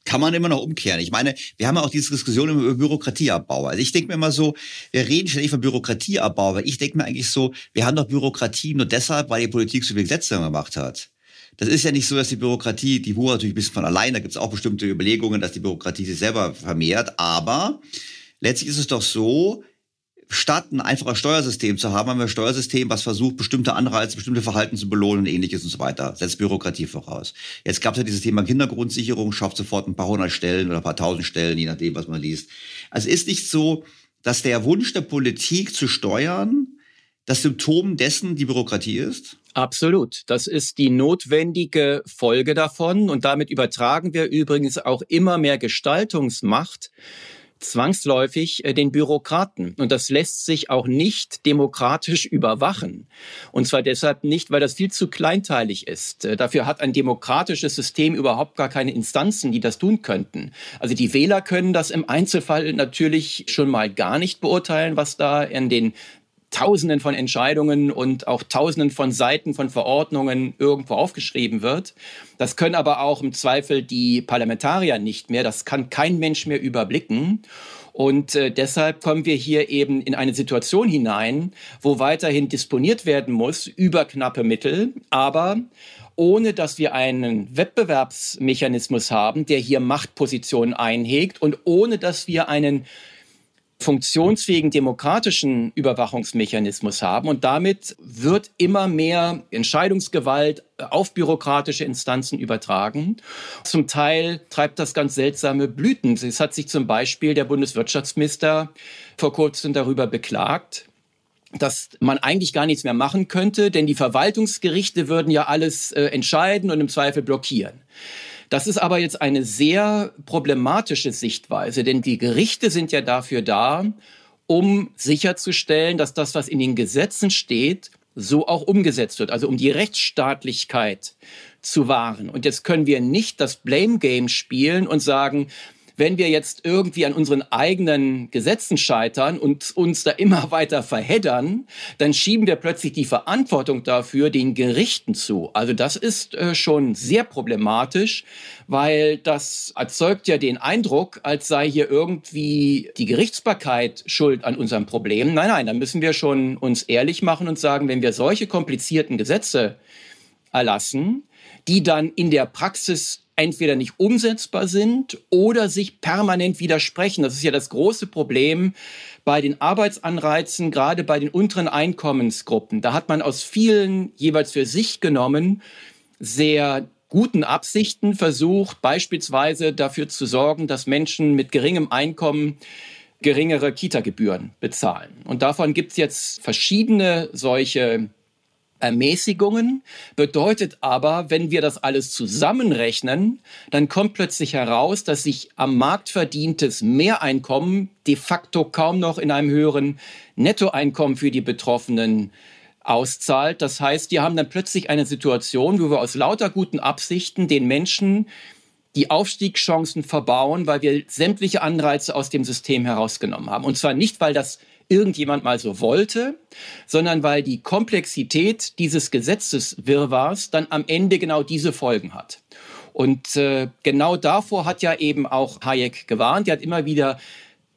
kann man immer noch umkehren. Ich meine, wir haben ja auch diese Diskussion über Bürokratieabbau. Also ich denke mir immer so, wir reden ständig von Bürokratieabbau, aber ich denke mir eigentlich so, wir haben doch Bürokratie nur deshalb, weil die Politik so viele Gesetze gemacht hat. Das ist ja nicht so, dass die Bürokratie, die wuchert natürlich ein bisschen von allein, da gibt es auch bestimmte Überlegungen, dass die Bürokratie sich selber vermehrt, aber letztlich ist es doch so, statt ein einfaches Steuersystem zu haben, haben wir ein Steuersystem, was versucht, bestimmte Anreize, bestimmte Verhalten zu belohnen und ähnliches und so weiter. Setzt Bürokratie voraus. Jetzt gab es ja dieses Thema Kindergrundsicherung, schafft sofort ein paar hundert Stellen oder ein paar tausend Stellen, je nachdem, was man liest. Also ist nicht so, dass der Wunsch der Politik zu steuern das Symptom dessen die Bürokratie ist? Absolut. Das ist die notwendige Folge davon. Und damit übertragen wir übrigens auch immer mehr Gestaltungsmacht zwangsläufig äh, den Bürokraten. Und das lässt sich auch nicht demokratisch überwachen. Und zwar deshalb nicht, weil das viel zu kleinteilig ist. Äh, dafür hat ein demokratisches System überhaupt gar keine Instanzen, die das tun könnten. Also die Wähler können das im Einzelfall natürlich schon mal gar nicht beurteilen, was da in den Tausenden von Entscheidungen und auch Tausenden von Seiten von Verordnungen irgendwo aufgeschrieben wird. Das können aber auch im Zweifel die Parlamentarier nicht mehr. Das kann kein Mensch mehr überblicken. Und äh, deshalb kommen wir hier eben in eine Situation hinein, wo weiterhin disponiert werden muss über knappe Mittel, aber ohne dass wir einen Wettbewerbsmechanismus haben, der hier Machtpositionen einhegt und ohne dass wir einen funktionsfähigen demokratischen Überwachungsmechanismus haben. Und damit wird immer mehr Entscheidungsgewalt auf bürokratische Instanzen übertragen. Zum Teil treibt das ganz seltsame Blüten. Es hat sich zum Beispiel der Bundeswirtschaftsminister vor kurzem darüber beklagt, dass man eigentlich gar nichts mehr machen könnte, denn die Verwaltungsgerichte würden ja alles äh, entscheiden und im Zweifel blockieren. Das ist aber jetzt eine sehr problematische Sichtweise, denn die Gerichte sind ja dafür da, um sicherzustellen, dass das, was in den Gesetzen steht, so auch umgesetzt wird, also um die Rechtsstaatlichkeit zu wahren. Und jetzt können wir nicht das Blame Game spielen und sagen, wenn wir jetzt irgendwie an unseren eigenen Gesetzen scheitern und uns da immer weiter verheddern, dann schieben wir plötzlich die Verantwortung dafür den Gerichten zu. Also das ist äh, schon sehr problematisch, weil das erzeugt ja den Eindruck, als sei hier irgendwie die Gerichtsbarkeit schuld an unserem Problem. Nein, nein, da müssen wir schon uns ehrlich machen und sagen, wenn wir solche komplizierten Gesetze erlassen, die dann in der Praxis entweder nicht umsetzbar sind oder sich permanent widersprechen. Das ist ja das große Problem bei den Arbeitsanreizen, gerade bei den unteren Einkommensgruppen. Da hat man aus vielen jeweils für sich genommen sehr guten Absichten versucht, beispielsweise dafür zu sorgen, dass Menschen mit geringem Einkommen geringere Kita-Gebühren bezahlen. Und davon gibt es jetzt verschiedene solche Ermäßigungen, bedeutet aber, wenn wir das alles zusammenrechnen, dann kommt plötzlich heraus, dass sich am Markt verdientes Mehreinkommen de facto kaum noch in einem höheren Nettoeinkommen für die Betroffenen auszahlt. Das heißt, die haben dann plötzlich eine Situation, wo wir aus lauter guten Absichten den Menschen die Aufstiegschancen verbauen, weil wir sämtliche Anreize aus dem System herausgenommen haben. Und zwar nicht, weil das irgendjemand mal so wollte, sondern weil die Komplexität dieses Gesetzeswirrwarrs dann am Ende genau diese Folgen hat. Und äh, genau davor hat ja eben auch Hayek gewarnt. Er hat immer wieder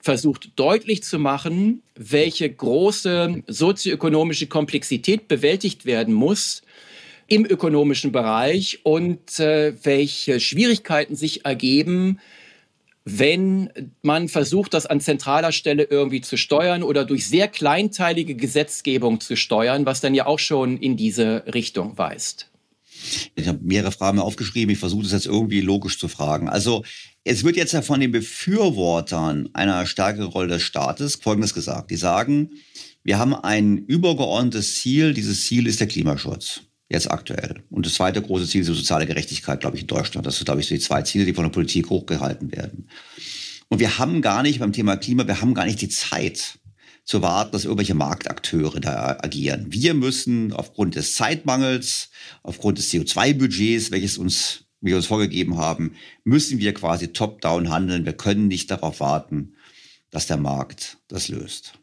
versucht deutlich zu machen, welche große sozioökonomische Komplexität bewältigt werden muss im ökonomischen Bereich und äh, welche Schwierigkeiten sich ergeben, wenn man versucht, das an zentraler Stelle irgendwie zu steuern oder durch sehr kleinteilige Gesetzgebung zu steuern, was dann ja auch schon in diese Richtung weist. Ich habe mehrere Fragen aufgeschrieben. Ich versuche das jetzt irgendwie logisch zu fragen. Also es wird jetzt ja von den Befürwortern einer stärkeren Rolle des Staates Folgendes gesagt. Die sagen, wir haben ein übergeordnetes Ziel. Dieses Ziel ist der Klimaschutz jetzt aktuell. Und das zweite große Ziel ist die soziale Gerechtigkeit, glaube ich, in Deutschland. Das sind, glaube ich, so die zwei Ziele, die von der Politik hochgehalten werden. Und wir haben gar nicht beim Thema Klima, wir haben gar nicht die Zeit zu warten, dass irgendwelche Marktakteure da agieren. Wir müssen aufgrund des Zeitmangels, aufgrund des CO2-Budgets, welches uns wir uns vorgegeben haben, müssen wir quasi top-down handeln. Wir können nicht darauf warten, dass der Markt das löst.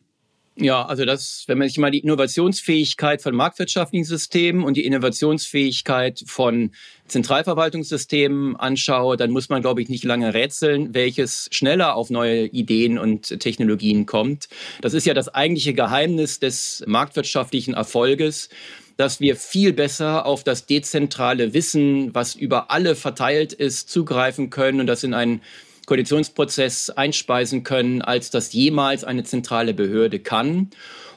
Ja, also das, wenn man sich mal die Innovationsfähigkeit von marktwirtschaftlichen Systemen und die Innovationsfähigkeit von Zentralverwaltungssystemen anschaue, dann muss man, glaube ich, nicht lange rätseln, welches schneller auf neue Ideen und Technologien kommt. Das ist ja das eigentliche Geheimnis des marktwirtschaftlichen Erfolges dass wir viel besser auf das dezentrale Wissen, was über alle verteilt ist, zugreifen können und das in einen Koalitionsprozess einspeisen können, als das jemals eine zentrale Behörde kann.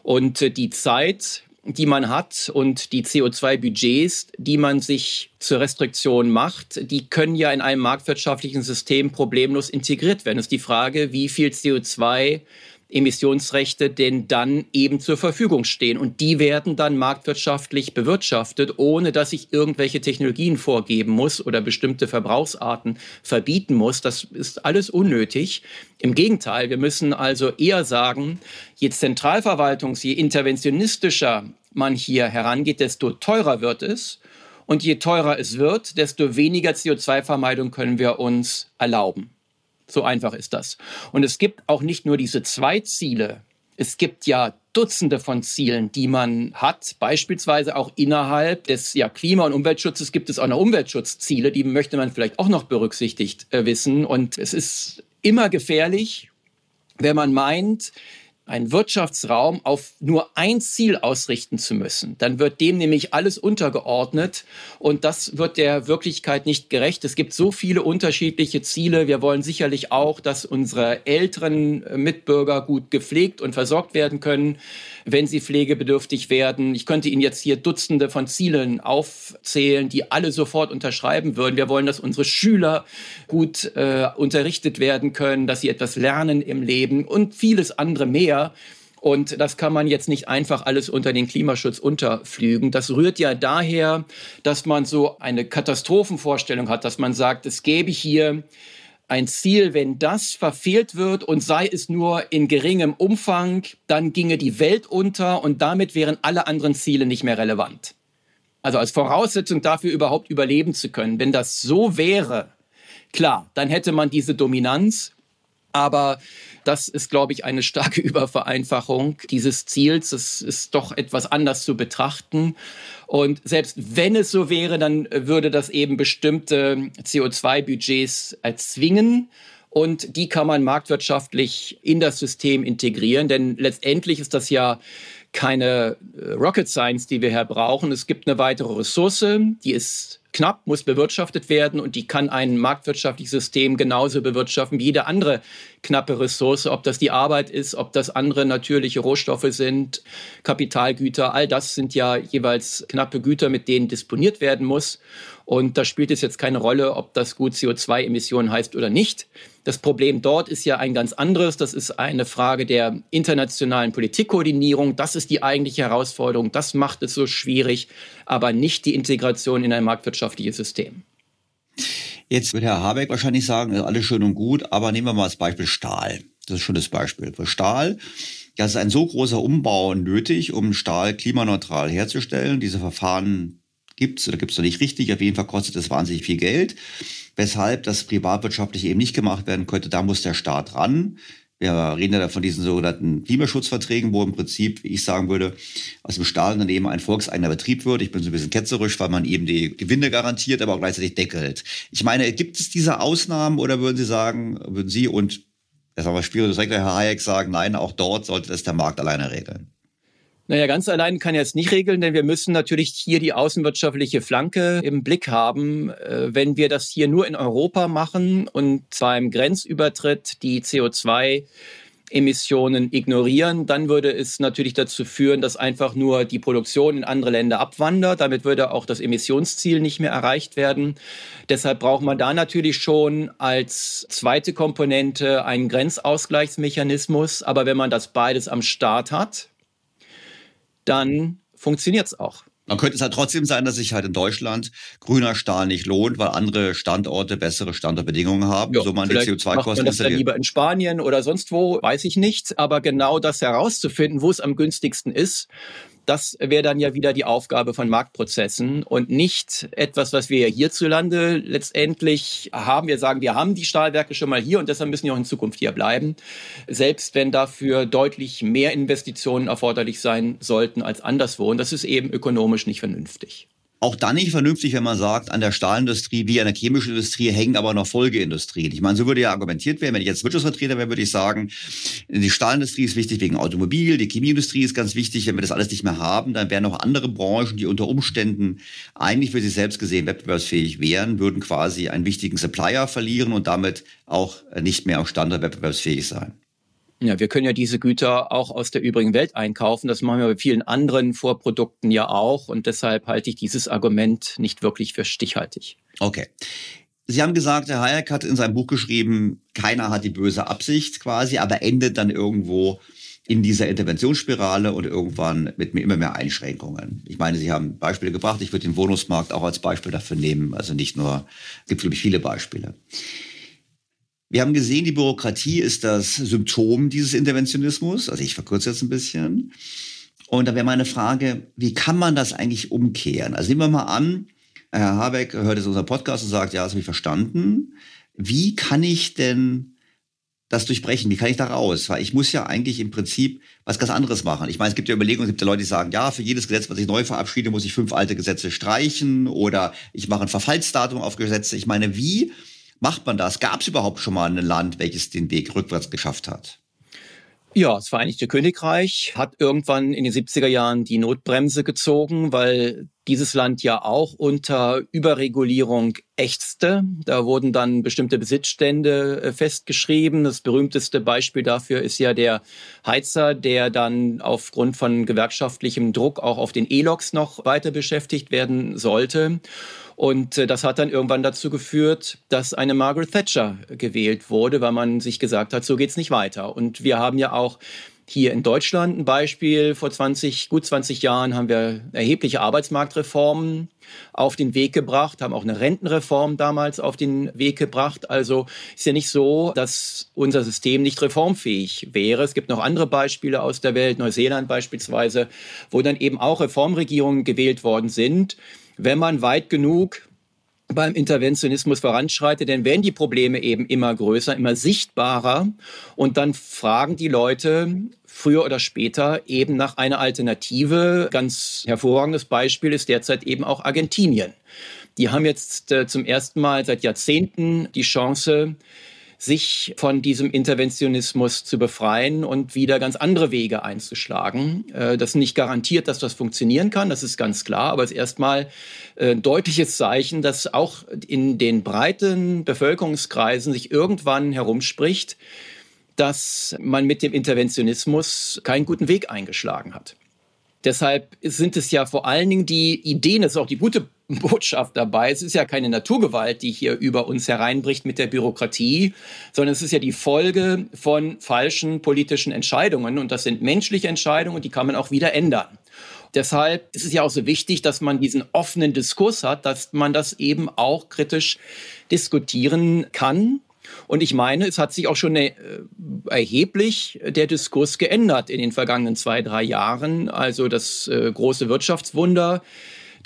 Und äh, die Zeit, die man hat und die CO2-Budgets, die man sich zur Restriktion macht, die können ja in einem marktwirtschaftlichen System problemlos integriert werden. Es ist die Frage, wie viel CO2 Emissionsrechte denn dann eben zur Verfügung stehen. Und die werden dann marktwirtschaftlich bewirtschaftet, ohne dass ich irgendwelche Technologien vorgeben muss oder bestimmte Verbrauchsarten verbieten muss. Das ist alles unnötig. Im Gegenteil, wir müssen also eher sagen, je Zentralverwaltungs-, je interventionistischer man hier herangeht, desto teurer wird es. Und je teurer es wird, desto weniger CO2-Vermeidung können wir uns erlauben. So einfach ist das. Und es gibt auch nicht nur diese zwei Ziele. Es gibt ja Dutzende von Zielen, die man hat. Beispielsweise auch innerhalb des ja, Klima- und Umweltschutzes gibt es auch noch Umweltschutzziele, die möchte man vielleicht auch noch berücksichtigt äh, wissen. Und es ist immer gefährlich, wenn man meint, einen Wirtschaftsraum auf nur ein Ziel ausrichten zu müssen. Dann wird dem nämlich alles untergeordnet und das wird der Wirklichkeit nicht gerecht. Es gibt so viele unterschiedliche Ziele. Wir wollen sicherlich auch, dass unsere älteren Mitbürger gut gepflegt und versorgt werden können, wenn sie pflegebedürftig werden. Ich könnte Ihnen jetzt hier Dutzende von Zielen aufzählen, die alle sofort unterschreiben würden. Wir wollen, dass unsere Schüler gut äh, unterrichtet werden können, dass sie etwas lernen im Leben und vieles andere mehr mehr. Und das kann man jetzt nicht einfach alles unter den Klimaschutz unterflügen. Das rührt ja daher, dass man so eine Katastrophenvorstellung hat, dass man sagt, es gäbe hier ein Ziel, wenn das verfehlt wird und sei es nur in geringem Umfang, dann ginge die Welt unter und damit wären alle anderen Ziele nicht mehr relevant. Also als Voraussetzung dafür überhaupt überleben zu können. Wenn das so wäre, klar, dann hätte man diese Dominanz. Aber das ist, glaube ich, eine starke Übervereinfachung dieses Ziels. Es ist doch etwas anders zu betrachten. Und selbst wenn es so wäre, dann würde das eben bestimmte CO2-Budgets erzwingen. Und die kann man marktwirtschaftlich in das System integrieren. Denn letztendlich ist das ja keine äh, Rocket Science, die wir hier brauchen. Es gibt eine weitere Ressource, die ist knapp, muss bewirtschaftet werden und die kann ein marktwirtschaftliches System genauso bewirtschaften wie jede andere knappe Ressource, ob das die Arbeit ist, ob das andere natürliche Rohstoffe sind, Kapitalgüter, all das sind ja jeweils knappe Güter, mit denen disponiert werden muss. Und da spielt es jetzt keine Rolle, ob das gut CO2-Emissionen heißt oder nicht. Das Problem dort ist ja ein ganz anderes. Das ist eine Frage der internationalen Politikkoordinierung. Das ist die eigentliche Herausforderung. Das macht es so schwierig, aber nicht die Integration in ein marktwirtschaftliches System. Jetzt wird Herr Habeck wahrscheinlich sagen, alles schön und gut, aber nehmen wir mal das Beispiel Stahl. Das ist schon das Beispiel. Für Stahl, ja, ist ein so großer Umbau nötig, um Stahl klimaneutral herzustellen. Diese Verfahren gibt es oder gibt es noch nicht richtig. Auf jeden Fall kostet es wahnsinnig viel Geld. Weshalb das privatwirtschaftlich eben nicht gemacht werden könnte, da muss der Staat ran. Wir reden ja von diesen sogenannten Klimaschutzverträgen, wo im Prinzip, wie ich sagen würde, aus dem Stahlunternehmen ein volkseigener Betrieb wird. Ich bin so ein bisschen ketzerisch, weil man eben die Gewinne garantiert, aber auch gleichzeitig deckelt. Ich meine, gibt es diese Ausnahmen oder würden Sie sagen, würden Sie und, das haben wir Spielers Herr Hayek sagen, nein, auch dort sollte das der Markt alleine regeln? Naja, ganz allein kann er es nicht regeln, denn wir müssen natürlich hier die außenwirtschaftliche Flanke im Blick haben. Äh, wenn wir das hier nur in Europa machen und zwar im Grenzübertritt die CO2 Emissionen ignorieren, dann würde es natürlich dazu führen, dass einfach nur die Produktion in andere Länder abwandert. Damit würde auch das Emissionsziel nicht mehr erreicht werden. Deshalb braucht man da natürlich schon als zweite Komponente einen Grenzausgleichsmechanismus. Aber wenn man das beides am Start hat, dann funktioniert es auch. Dann könnte es halt trotzdem sein, dass sich halt in Deutschland grüner Stahl nicht lohnt, weil andere Standorte bessere Standortbedingungen haben, ja, so man die CO2-Kosten das dann lieber in Spanien oder sonst wo, weiß ich nicht. Aber genau das herauszufinden, wo es am günstigsten ist, das wäre dann ja wieder die Aufgabe von Marktprozessen und nicht etwas, was wir hierzulande letztendlich haben. Wir sagen, wir haben die Stahlwerke schon mal hier und deshalb müssen die auch in Zukunft hier bleiben. Selbst wenn dafür deutlich mehr Investitionen erforderlich sein sollten als anderswo. Und das ist eben ökonomisch nicht vernünftig. Auch dann nicht vernünftig, wenn man sagt, an der Stahlindustrie wie an der chemischen Industrie hängen aber noch Folgeindustrien. Ich meine, so würde ja argumentiert werden, wenn ich jetzt Wirtschaftsvertreter wäre, würde ich sagen, die Stahlindustrie ist wichtig wegen Automobil, die Chemieindustrie ist ganz wichtig. Wenn wir das alles nicht mehr haben, dann wären noch andere Branchen, die unter Umständen eigentlich für sich selbst gesehen wettbewerbsfähig wären, würden quasi einen wichtigen Supplier verlieren und damit auch nicht mehr am Standard wettbewerbsfähig sein. Ja, wir können ja diese Güter auch aus der übrigen Welt einkaufen. Das machen wir bei vielen anderen Vorprodukten ja auch. Und deshalb halte ich dieses Argument nicht wirklich für stichhaltig. Okay. Sie haben gesagt, Herr Hayek hat in seinem Buch geschrieben, keiner hat die böse Absicht quasi, aber endet dann irgendwo in dieser Interventionsspirale und irgendwann mit immer mehr Einschränkungen. Ich meine, Sie haben Beispiele gebracht. Ich würde den Wohnungsmarkt auch als Beispiel dafür nehmen. Also nicht nur, es gibt, glaube ich, viele Beispiele. Wir haben gesehen, die Bürokratie ist das Symptom dieses Interventionismus. Also ich verkürze jetzt ein bisschen. Und da wäre meine Frage, wie kann man das eigentlich umkehren? Also nehmen wir mal an, Herr Habeck hört jetzt unseren Podcast und sagt, ja, das habe ich verstanden. Wie kann ich denn das durchbrechen? Wie kann ich da raus? Weil ich muss ja eigentlich im Prinzip was ganz anderes machen. Ich meine, es gibt ja Überlegungen, es gibt ja Leute, die sagen, ja, für jedes Gesetz, was ich neu verabschiede, muss ich fünf alte Gesetze streichen oder ich mache ein Verfallsdatum auf Gesetze. Ich meine, wie macht man das? Gab es überhaupt schon mal ein Land, welches den Weg rückwärts geschafft hat? Ja, das Vereinigte Königreich hat irgendwann in den 70er Jahren die Notbremse gezogen, weil dieses Land ja auch unter Überregulierung ächzte. Da wurden dann bestimmte Besitzstände äh, festgeschrieben. Das berühmteste Beispiel dafür ist ja der Heizer, der dann aufgrund von gewerkschaftlichem Druck auch auf den E-Loks noch weiter beschäftigt werden sollte. Und äh, das hat dann irgendwann dazu geführt, dass eine Margaret Thatcher gewählt wurde, weil man sich gesagt hat, so geht's nicht weiter. Und wir haben ja auch Hier in Deutschland ein Beispiel. Vor 20, gut 20 Jahren haben wir erhebliche Arbeitsmarktreformen auf den Weg gebracht, haben auch eine Rentenreform damals auf den Weg gebracht. Also ist ja nicht so, dass unser System nicht reformfähig wäre. Es gibt noch andere Beispiele aus der Welt, Neuseeland beispielsweise, wo dann eben auch Reformregierungen gewählt worden sind. Wenn man weit genug beim Interventionismus voranschreitet, denn werden die Probleme eben immer größer, immer sichtbarer und dann fragen die Leute früher oder später eben nach einer Alternative. Ganz hervorragendes Beispiel ist derzeit eben auch Argentinien. Die haben jetzt äh, zum ersten Mal seit Jahrzehnten die Chance, sich von diesem Interventionismus zu befreien und wieder ganz andere Wege einzuschlagen. Äh, das ist nicht garantiert, dass das funktionieren kann, das ist ganz klar, aber es ist erstmal äh, ein deutliches Zeichen, dass auch in den breiten Bevölkerungskreisen sich irgendwann herumspricht, dass man mit dem Interventionismus keinen guten Weg eingeschlagen hat. Deshalb sind es ja vor allen Dingen die Ideen, das ist auch die gute Botschaft dabei. Es ist ja keine Naturgewalt, die hier über uns hereinbricht mit der Bürokratie, sondern es ist ja die Folge von falschen politischen Entscheidungen. Und das sind menschliche Entscheidungen die kann man auch wieder ändern. Deshalb ist es ja auch so wichtig, dass man diesen offenen Diskurs hat, dass man das eben auch kritisch diskutieren kann. Und ich meine, es hat sich auch schon äh, erheblich der Diskurs geändert in den vergangenen zwei, drei Jahren. Also das äh, große Wirtschaftswunder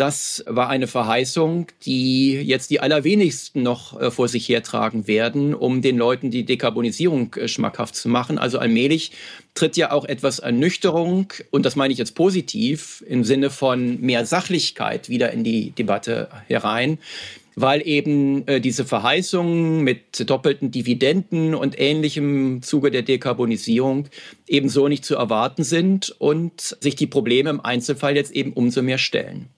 das war eine Verheißung, die jetzt die allerwenigsten noch äh, vor sich hertragen werden, um den Leuten die Dekarbonisierung schmackhaft zu machen. Also allmählich tritt ja auch etwas Ernüchterung, und das meine ich jetzt positiv, im Sinne von mehr Sachlichkeit wieder in die Debatte herein weil eben äh, diese Verheißungen mit doppelten Dividenden und ähnlichem Zuge der Dekarbonisierung ebenso nicht zu erwarten sind und sich die Probleme im Einzelfall jetzt eben umso mehr stellen.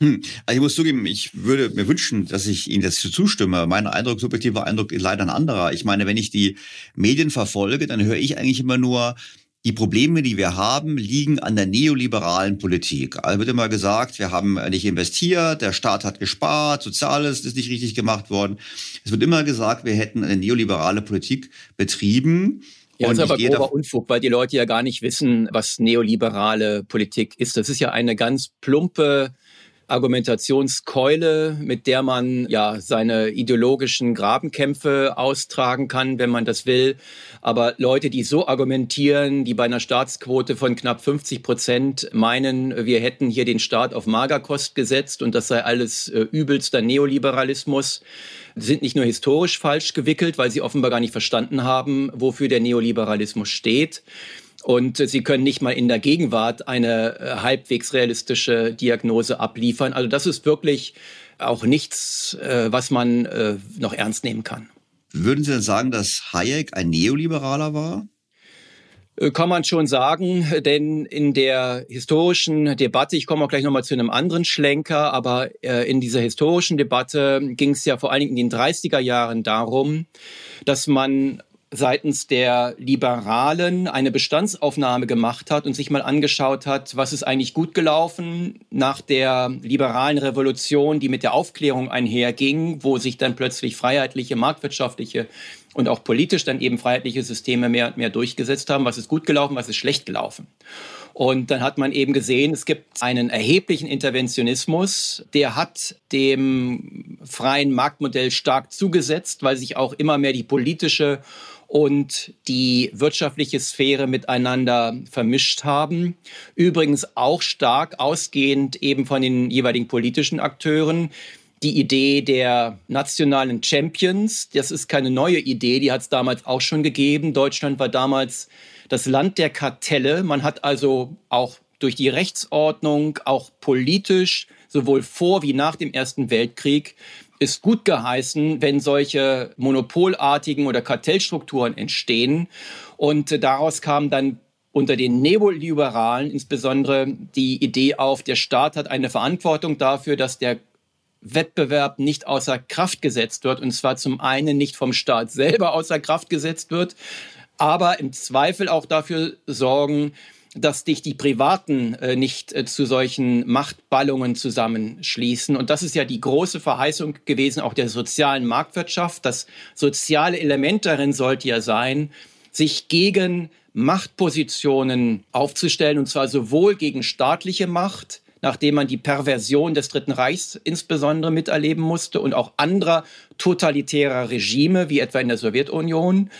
Hm. Also ich muss zugeben, ich würde mir wünschen, dass ich Ihnen das zustimme. Mein Eindruck, subjektiver Eindruck ist leider ein anderer. Ich meine, wenn ich die Medien verfolge, dann höre ich eigentlich immer nur, die Probleme, die wir haben, liegen an der neoliberalen Politik. Also wird immer gesagt, wir haben nicht investiert, der Staat hat gespart, Soziales ist nicht richtig gemacht worden. Es wird immer gesagt, wir hätten eine neoliberale Politik betrieben. Ja, das ist aber grober Unfug, weil die Leute ja gar nicht wissen, was neoliberale Politik ist. Das ist ja eine ganz plumpe Argumentationskeule, mit der man ja seine ideologischen Grabenkämpfe austragen kann, wenn man das will. Aber Leute, die so argumentieren, die bei einer Staatsquote von knapp 50 Prozent meinen, wir hätten hier den Staat auf Magerkost gesetzt und das sei alles äh, übelster Neoliberalismus, sind nicht nur historisch falsch gewickelt, weil sie offenbar gar nicht verstanden haben, wofür der Neoliberalismus steht. Und sie können nicht mal in der Gegenwart eine äh, halbwegs realistische Diagnose abliefern. Also das ist wirklich auch nichts, äh, was man äh, noch ernst nehmen kann. Würden Sie denn sagen, dass Hayek ein Neoliberaler war? Kann man schon sagen, denn in der historischen Debatte, ich komme auch gleich nochmal zu einem anderen Schlenker, aber in dieser historischen Debatte ging es ja vor allen Dingen in den 30er Jahren darum, dass man seitens der Liberalen eine Bestandsaufnahme gemacht hat und sich mal angeschaut hat, was ist eigentlich gut gelaufen nach der liberalen Revolution, die mit der Aufklärung einherging, wo sich dann plötzlich freiheitliche, marktwirtschaftliche und auch politisch dann eben freiheitliche Systeme mehr und mehr durchgesetzt haben. Was ist gut gelaufen, was ist schlecht gelaufen? Und dann hat man eben gesehen, es gibt einen erheblichen Interventionismus, der hat dem freien Marktmodell stark zugesetzt, weil sich auch immer mehr die politische und die wirtschaftliche Sphäre miteinander vermischt haben. Übrigens auch stark ausgehend eben von den jeweiligen politischen Akteuren. Die Idee der nationalen Champions, das ist keine neue Idee, die hat es damals auch schon gegeben. Deutschland war damals das Land der Kartelle. Man hat also auch durch die Rechtsordnung, auch politisch, sowohl vor wie nach dem Ersten Weltkrieg, ist gut geheißen, wenn solche monopolartigen oder Kartellstrukturen entstehen. Und daraus kam dann unter den Neoliberalen insbesondere die Idee auf, der Staat hat eine Verantwortung dafür, dass der Wettbewerb nicht außer Kraft gesetzt wird. Und zwar zum einen nicht vom Staat selber außer Kraft gesetzt wird, aber im Zweifel auch dafür sorgen, dass dich die Privaten äh, nicht äh, zu solchen Machtballungen zusammenschließen. Und das ist ja die große Verheißung gewesen, auch der sozialen Marktwirtschaft. Das soziale Element darin sollte ja sein, sich gegen Machtpositionen aufzustellen, und zwar sowohl gegen staatliche Macht, nachdem man die Perversion des Dritten Reichs insbesondere miterleben musste und auch anderer totalitärer Regime, wie etwa in der Sowjetunion,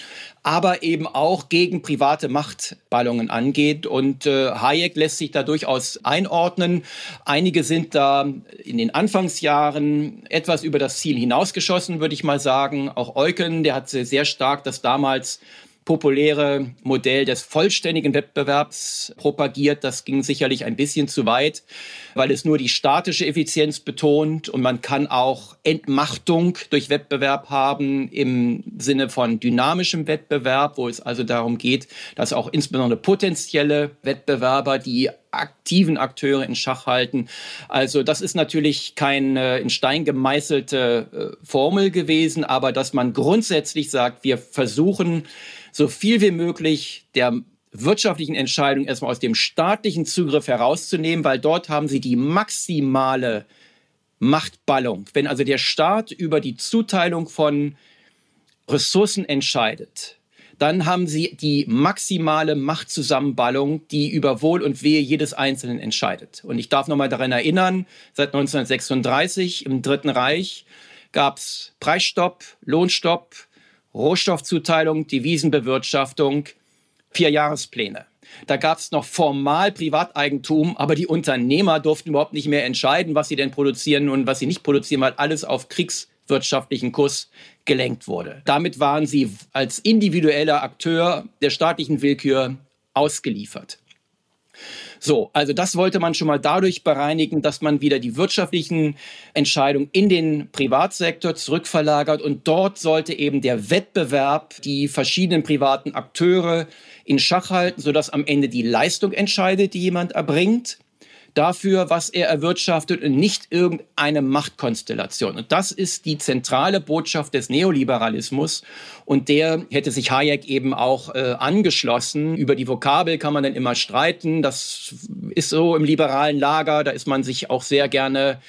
aber eben auch gegen private Machtballungen angeht. Und äh, Hayek lässt sich da durchaus einordnen. Einige sind da in den Anfangsjahren etwas über das Ziel hinausgeschossen, würde ich mal sagen. Auch Eucken, der hat sehr stark das damals populäre Modell des vollständigen Wettbewerbs propagiert. Das ging sicherlich ein bisschen zu weit, weil es nur die statische Effizienz betont und man kann auch Entmachtung durch Wettbewerb haben im Sinne von dynamischem Wettbewerb, wo es also darum geht, dass auch insbesondere potenzielle Wettbewerber die aktiven Akteure in Schach halten. Also das ist natürlich keine in Stein gemeißelte äh, Formel gewesen, aber dass man grundsätzlich sagt, wir versuchen so viel wie möglich der wirtschaftlichen Entscheidung erstmal aus dem staatlichen Zugriff herauszunehmen, weil dort haben sie die maximale Machtballung. Wenn also der Staat über die Zuteilung von Ressourcen entscheidet, dann haben sie die maximale Machtzusammenballung, die über Wohl und Wehe jedes Einzelnen entscheidet. Und ich darf noch mal daran erinnern, seit 1936 im Dritten Reich gab es Preisstopp, Lohnstopp, Rohstoffzuteilung, Devisenbewirtschaftung, Vierjahrespläne. Da gab es noch formal Privateigentum, aber die Unternehmer durften überhaupt nicht mehr entscheiden, was sie denn produzieren und was sie nicht produzieren, weil alles auf kriegswirtschaftlichen Kurs gelenkt wurde. Damit waren sie als individueller Akteur der staatlichen Willkür ausgeliefert. So, also das wollte man schon mal dadurch bereinigen, dass man wieder die wirtschaftlichen Entscheidungen in den Privatsektor zurückverlagert und dort sollte eben der Wettbewerb die verschiedenen privaten Akteure in Schach halten, sodass am Ende die Leistung entscheidet, die jemand erbringt dafür, was er erwirtschaftet und nicht irgendeine Machtkonstellation. Und das ist die zentrale Botschaft des Neoliberalismus. Und der hätte sich Hayek eben auch äh, angeschlossen. Über die Vokabel kann man dann immer streiten. Das ist so im liberalen Lager. Da ist man sich auch sehr gerne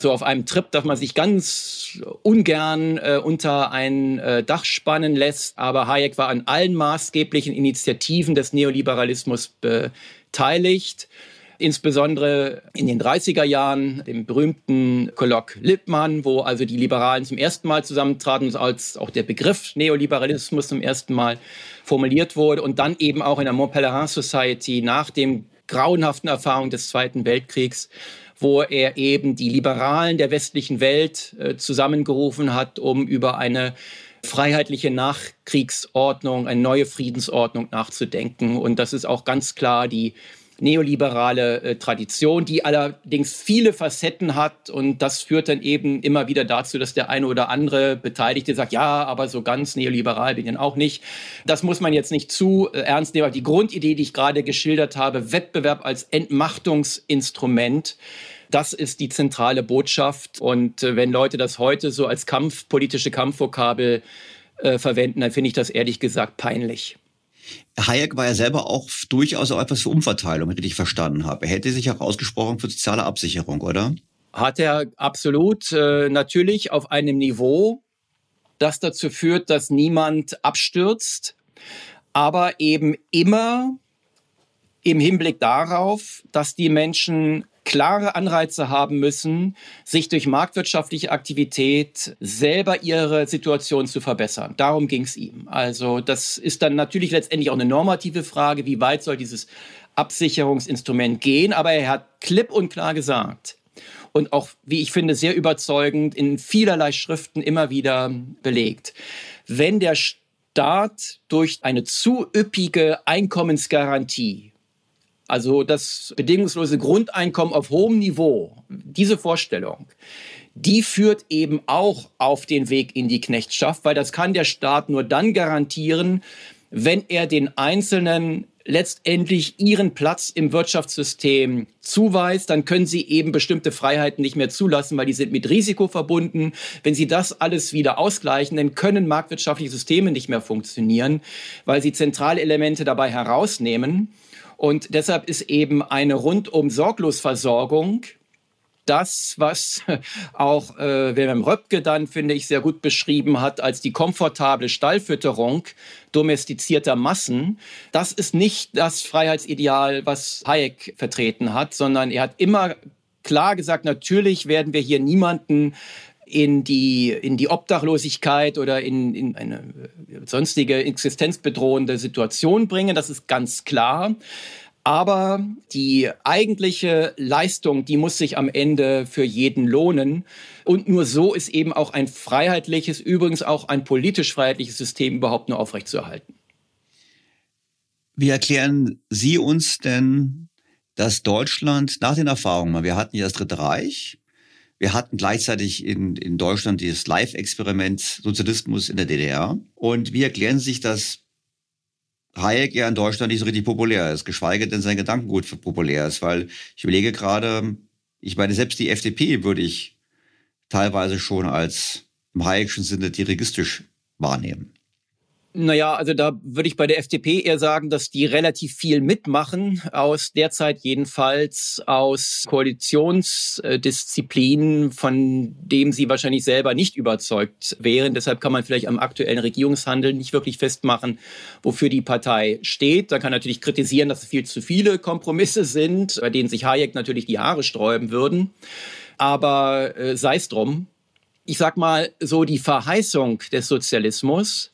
so auf einem Trip, dass man sich ganz ungern äh, unter ein äh, Dach spannen lässt. Aber Hayek war an allen maßgeblichen Initiativen des Neoliberalismus beteiligt insbesondere in den 30er Jahren, dem berühmten Kolloq Lippmann, wo also die Liberalen zum ersten Mal zusammentraten, als auch der Begriff Neoliberalismus zum ersten Mal formuliert wurde und dann eben auch in der Montpellerin Society nach dem grauenhaften Erfahrung des Zweiten Weltkriegs wo er eben die Liberalen der westlichen Welt äh, zusammengerufen hat, um über eine freiheitliche Nachkriegsordnung, eine neue Friedensordnung nachzudenken. Und das ist auch ganz klar die neoliberale äh, Tradition, die allerdings viele Facetten hat. Und das führt dann eben immer wieder dazu, dass der eine oder andere Beteiligte sagt, ja, aber so ganz neoliberal bin ich auch nicht. Das muss man jetzt nicht zu äh, ernst nehmen. Die Grundidee, die ich gerade geschildert habe, Wettbewerb als Entmachtungsinstrument, das ist die zentrale Botschaft. Und äh, wenn Leute das heute so als Kampf, politische Kampfvokabel äh, verwenden, dann finde ich das ehrlich gesagt peinlich. Hayek war ja selber auch durchaus auch etwas für Umverteilung, richtig verstanden habe. Er hätte sich auch ausgesprochen für soziale Absicherung, oder? Hat er absolut. Äh, natürlich auf einem Niveau, das dazu führt, dass niemand abstürzt, aber eben immer im Hinblick darauf, dass die Menschen klare Anreize haben müssen, sich durch marktwirtschaftliche Aktivität selber ihre Situation zu verbessern. Darum ging es ihm. Also das ist dann natürlich letztendlich auch eine normative Frage, wie weit soll dieses Absicherungsinstrument gehen. Aber er hat klipp und klar gesagt und auch, wie ich finde, sehr überzeugend in vielerlei Schriften immer wieder belegt. Wenn der Staat durch eine zu üppige Einkommensgarantie also das bedingungslose Grundeinkommen auf hohem Niveau, diese Vorstellung, die führt eben auch auf den Weg in die Knechtschaft, weil das kann der Staat nur dann garantieren, wenn er den Einzelnen letztendlich ihren Platz im Wirtschaftssystem zuweist, dann können sie eben bestimmte Freiheiten nicht mehr zulassen, weil die sind mit Risiko verbunden. Wenn sie das alles wieder ausgleichen, dann können marktwirtschaftliche Systeme nicht mehr funktionieren, weil sie zentrale Elemente dabei herausnehmen. Und deshalb ist eben eine rundum Sorglosversorgung das, was auch äh, Wilhelm Röpke dann, finde ich, sehr gut beschrieben hat als die komfortable Stallfütterung domestizierter Massen. Das ist nicht das Freiheitsideal, was Hayek vertreten hat, sondern er hat immer klar gesagt, natürlich werden wir hier niemanden in die, in die Obdachlosigkeit oder in, in eine äh, sonstige existenzbedrohende Situation bringen. Das ist ganz klar. Aber die eigentliche Leistung, die muss sich am Ende für jeden lohnen. Und nur so ist eben auch ein freiheitliches, übrigens auch ein politisch freiheitliches System überhaupt nur aufrechtzuerhalten. Wie erklären Sie uns denn, dass Deutschland nach den Erfahrungen, wir hatten ja das Dritte Reich, wir hatten gleichzeitig in, in Deutschland dieses Live-Experiment Sozialismus in der DDR. Und wie erklären Sie sich, dass Hayek ja in Deutschland nicht so richtig populär ist, geschweige denn sein Gedankengut populär ist, weil ich überlege gerade, ich meine, selbst die FDP würde ich teilweise schon als im Hayekschen Sinne dirigistisch wahrnehmen. Naja, also da würde ich bei der FDP eher sagen, dass die relativ viel mitmachen, aus derzeit jedenfalls aus Koalitionsdisziplinen, von dem sie wahrscheinlich selber nicht überzeugt wären. Deshalb kann man vielleicht am aktuellen Regierungshandeln nicht wirklich festmachen, wofür die Partei steht. Da kann natürlich kritisieren, dass es viel zu viele Kompromisse sind, bei denen sich Hayek natürlich die Haare sträuben würden. Aber äh, sei es drum. Ich sag mal, so die Verheißung des Sozialismus,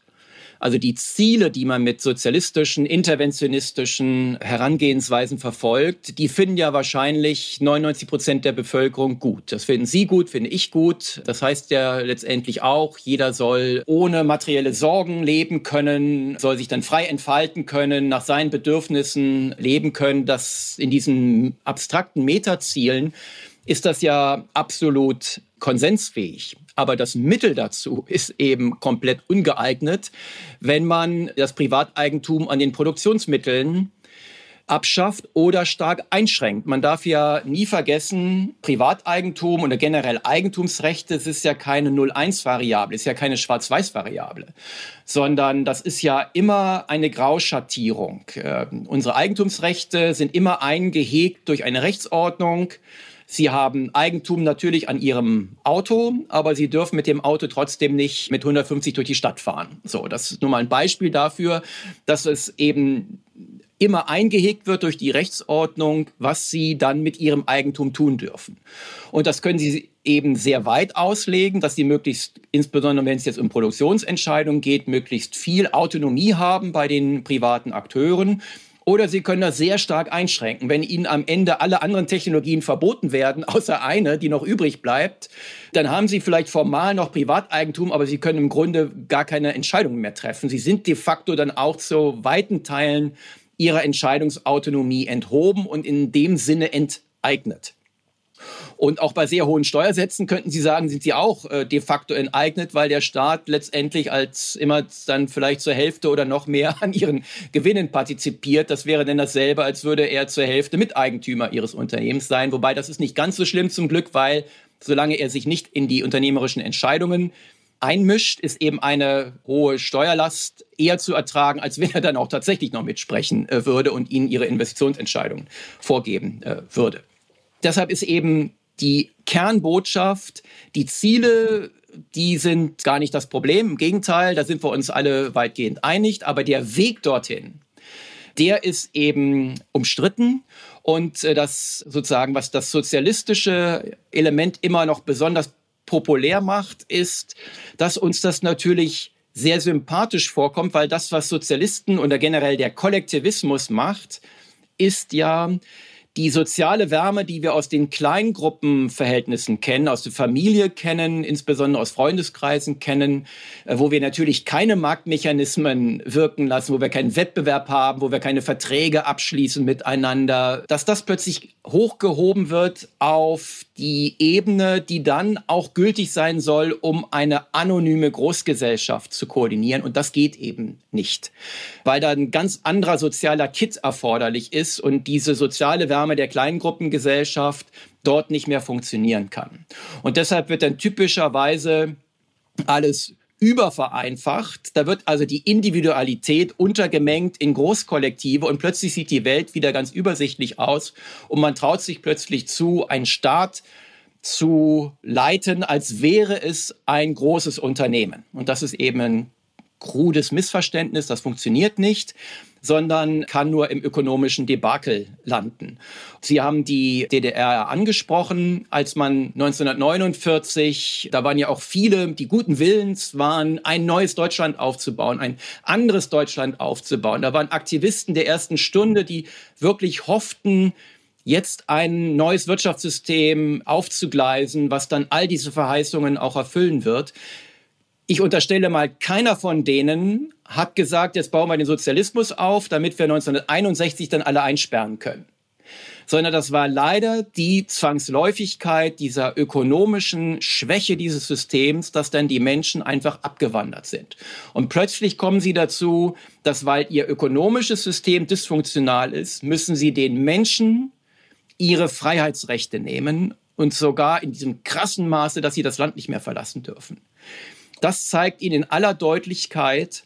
also die Ziele, die man mit sozialistischen, interventionistischen Herangehensweisen verfolgt, die finden ja wahrscheinlich 99 Prozent der Bevölkerung gut. Das finden Sie gut, finde ich gut. Das heißt ja letztendlich auch, jeder soll ohne materielle Sorgen leben können, soll sich dann frei entfalten können, nach seinen Bedürfnissen leben können. Das in diesen abstrakten Metazielen ist das ja absolut konsensfähig. Aber das Mittel dazu ist eben komplett ungeeignet, wenn man das Privateigentum an den Produktionsmitteln abschafft oder stark einschränkt. Man darf ja nie vergessen, Privateigentum oder generell Eigentumsrechte, es ist ja keine 0-1-Variable, ist ja keine Schwarz-Weiß-Variable, sondern das ist ja immer eine Grauschattierung. Äh, unsere Eigentumsrechte sind immer eingehegt durch eine Rechtsordnung, Sie haben Eigentum natürlich an Ihrem Auto, aber Sie dürfen mit dem Auto trotzdem nicht mit 150 durch die Stadt fahren. So, das ist nur mal ein Beispiel dafür, dass es eben immer eingehegt wird durch die Rechtsordnung, was Sie dann mit Ihrem Eigentum tun dürfen. Und das können Sie eben sehr weit auslegen, dass Sie möglichst, insbesondere wenn es jetzt um Produktionsentscheidungen geht, möglichst viel Autonomie haben bei den privaten Akteuren oder Sie können das sehr stark einschränken. Wenn Ihnen am Ende alle anderen Technologien verboten werden, außer eine, die noch übrig bleibt, dann haben Sie vielleicht formal noch Privateigentum, aber Sie können im Grunde gar keine Entscheidungen mehr treffen. Sie sind de facto dann auch zu weiten Teilen Ihrer Entscheidungsautonomie enthoben und in dem Sinne enteignet. Und auch bei sehr hohen Steuersätzen könnten Sie sagen, sind Sie auch äh, de facto enteignet, weil der Staat letztendlich als immer dann vielleicht zur Hälfte oder noch mehr an Ihren Gewinnen partizipiert. Das wäre denn dasselbe, als würde er zur Hälfte Miteigentümer Ihres Unternehmens sein. Wobei das ist nicht ganz so schlimm zum Glück, weil solange er sich nicht in die unternehmerischen Entscheidungen einmischt, ist eben eine hohe Steuerlast eher zu ertragen, als wenn er dann auch tatsächlich noch mitsprechen äh, würde und ihnen ihre Investitionsentscheidungen vorgeben äh, würde. Deshalb ist eben die Kernbotschaft, die Ziele, die sind gar nicht das Problem. Im Gegenteil, da sind wir uns alle weitgehend einig. Aber der Weg dorthin, der ist eben umstritten. Und äh, das sozusagen, was das sozialistische Element immer noch besonders populär macht, ist, dass uns das natürlich sehr sympathisch vorkommt, weil das, was Sozialisten oder generell der Kollektivismus macht, ist ja die soziale Wärme, die wir aus den Kleingruppenverhältnissen kennen, aus der Familie kennen, insbesondere aus Freundeskreisen kennen, äh, wo wir natürlich keine Marktmechanismen wirken lassen, wo wir keinen Wettbewerb haben, wo wir keine Verträge abschließen miteinander, dass das plötzlich hochgehoben wird auf die Ebene, die dann auch gültig sein soll, um eine anonyme Großgesellschaft zu koordinieren. Und das geht eben nicht, weil da ein ganz anderer sozialer Kit erforderlich ist und diese soziale Wärme der Kleingruppengesellschaft dort nicht mehr funktionieren kann. Und deshalb wird dann typischerweise alles übervereinfacht. Da wird also die Individualität untergemengt in Großkollektive und plötzlich sieht die Welt wieder ganz übersichtlich aus und man traut sich plötzlich zu, ein Staat zu leiten, als wäre es ein großes Unternehmen. Und das ist eben ein krudes Missverständnis, das funktioniert nicht sondern kann nur im ökonomischen Debakel landen. Sie haben die DDR angesprochen, als man 1949, da waren ja auch viele, die guten Willens waren, ein neues Deutschland aufzubauen, ein anderes Deutschland aufzubauen. Da waren Aktivisten der ersten Stunde, die wirklich hofften, jetzt ein neues Wirtschaftssystem aufzugleisen, was dann all diese Verheißungen auch erfüllen wird. Ich unterstelle mal, keiner von denen hat gesagt, jetzt bauen wir den Sozialismus auf, damit wir 1961 dann alle einsperren können. Sondern das war leider die Zwangsläufigkeit dieser ökonomischen Schwäche dieses Systems, dass dann die Menschen einfach abgewandert sind. Und plötzlich kommen sie dazu, dass weil ihr ökonomisches System dysfunktional ist, müssen sie den Menschen ihre Freiheitsrechte nehmen und sogar in diesem krassen Maße, dass sie das Land nicht mehr verlassen dürfen. Das zeigt Ihnen in aller Deutlichkeit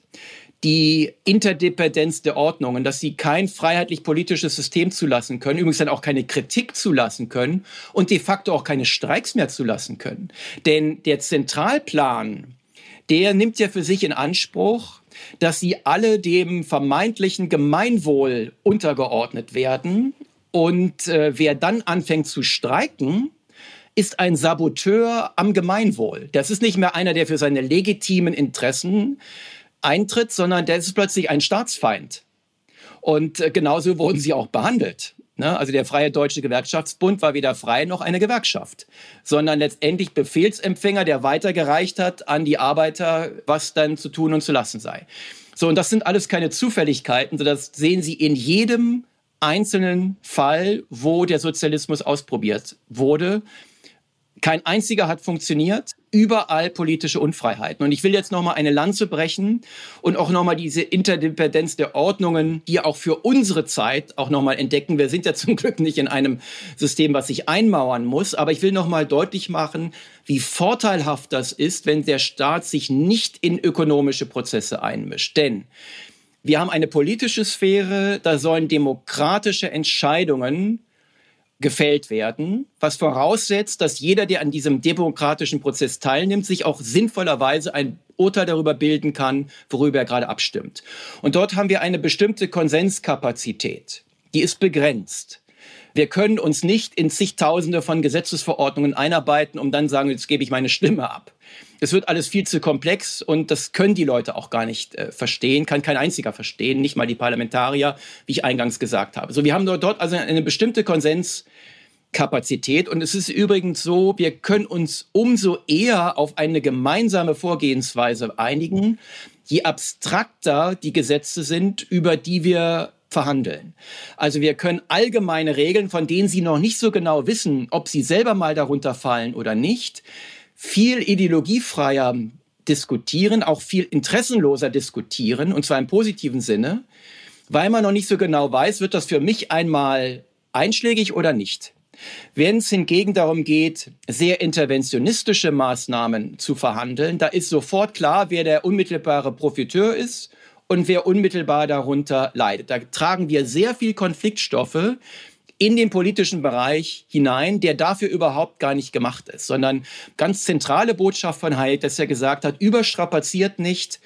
die Interdependenz der Ordnungen, dass sie kein freiheitlich-politisches System zulassen können, übrigens dann auch keine Kritik zulassen können und de facto auch keine Streiks mehr zulassen können. Denn der Zentralplan, der nimmt ja für sich in Anspruch, dass sie alle dem vermeintlichen Gemeinwohl untergeordnet werden. Und äh, wer dann anfängt zu streiken, ist ein Saboteur am Gemeinwohl. Das ist nicht mehr einer, der für seine legitimen Interessen eintritt, sondern der ist plötzlich ein Staatsfeind. Und äh, genauso wurden sie auch behandelt. Ne? Also der Freie Deutsche Gewerkschaftsbund war weder frei noch eine Gewerkschaft, sondern letztendlich Befehlsempfänger, der weitergereicht hat an die Arbeiter, was dann zu tun und zu lassen sei. So, und das sind alles keine Zufälligkeiten, sondern das sehen Sie in jedem einzelnen Fall, wo der Sozialismus ausprobiert wurde. Kein einziger hat funktioniert. Überall politische Unfreiheiten. Und ich will jetzt nochmal eine Lanze brechen und auch nochmal diese Interdependenz der Ordnungen, die auch für unsere Zeit auch nochmal entdecken. Wir sind ja zum Glück nicht in einem System, was sich einmauern muss. Aber ich will nochmal deutlich machen, wie vorteilhaft das ist, wenn der Staat sich nicht in ökonomische Prozesse einmischt. Denn wir haben eine politische Sphäre, da sollen demokratische Entscheidungen gefällt werden, was voraussetzt, dass jeder, der an diesem demokratischen Prozess teilnimmt, sich auch sinnvollerweise ein Urteil darüber bilden kann, worüber er gerade abstimmt. Und dort haben wir eine bestimmte Konsenskapazität. Die ist begrenzt. Wir können uns nicht in zigtausende von Gesetzesverordnungen einarbeiten, um dann sagen, jetzt gebe ich meine Stimme ab. Es wird alles viel zu komplex und das können die Leute auch gar nicht äh, verstehen, kann kein einziger verstehen, nicht mal die Parlamentarier, wie ich eingangs gesagt habe. So, wir haben dort also eine bestimmte Konsenskapazität und es ist übrigens so, wir können uns umso eher auf eine gemeinsame Vorgehensweise einigen, je abstrakter die Gesetze sind, über die wir verhandeln. Also wir können allgemeine Regeln, von denen Sie noch nicht so genau wissen, ob sie selber mal darunter fallen oder nicht, viel ideologiefreier diskutieren, auch viel interessenloser diskutieren, und zwar im positiven Sinne, weil man noch nicht so genau weiß, wird das für mich einmal einschlägig oder nicht. Wenn es hingegen darum geht, sehr interventionistische Maßnahmen zu verhandeln, da ist sofort klar, wer der unmittelbare Profiteur ist und wer unmittelbar darunter leidet. Da tragen wir sehr viel Konfliktstoffe in den politischen Bereich hinein, der dafür überhaupt gar nicht gemacht ist, sondern ganz zentrale Botschaft von Hayek, dass er gesagt hat, überstrapaziert nicht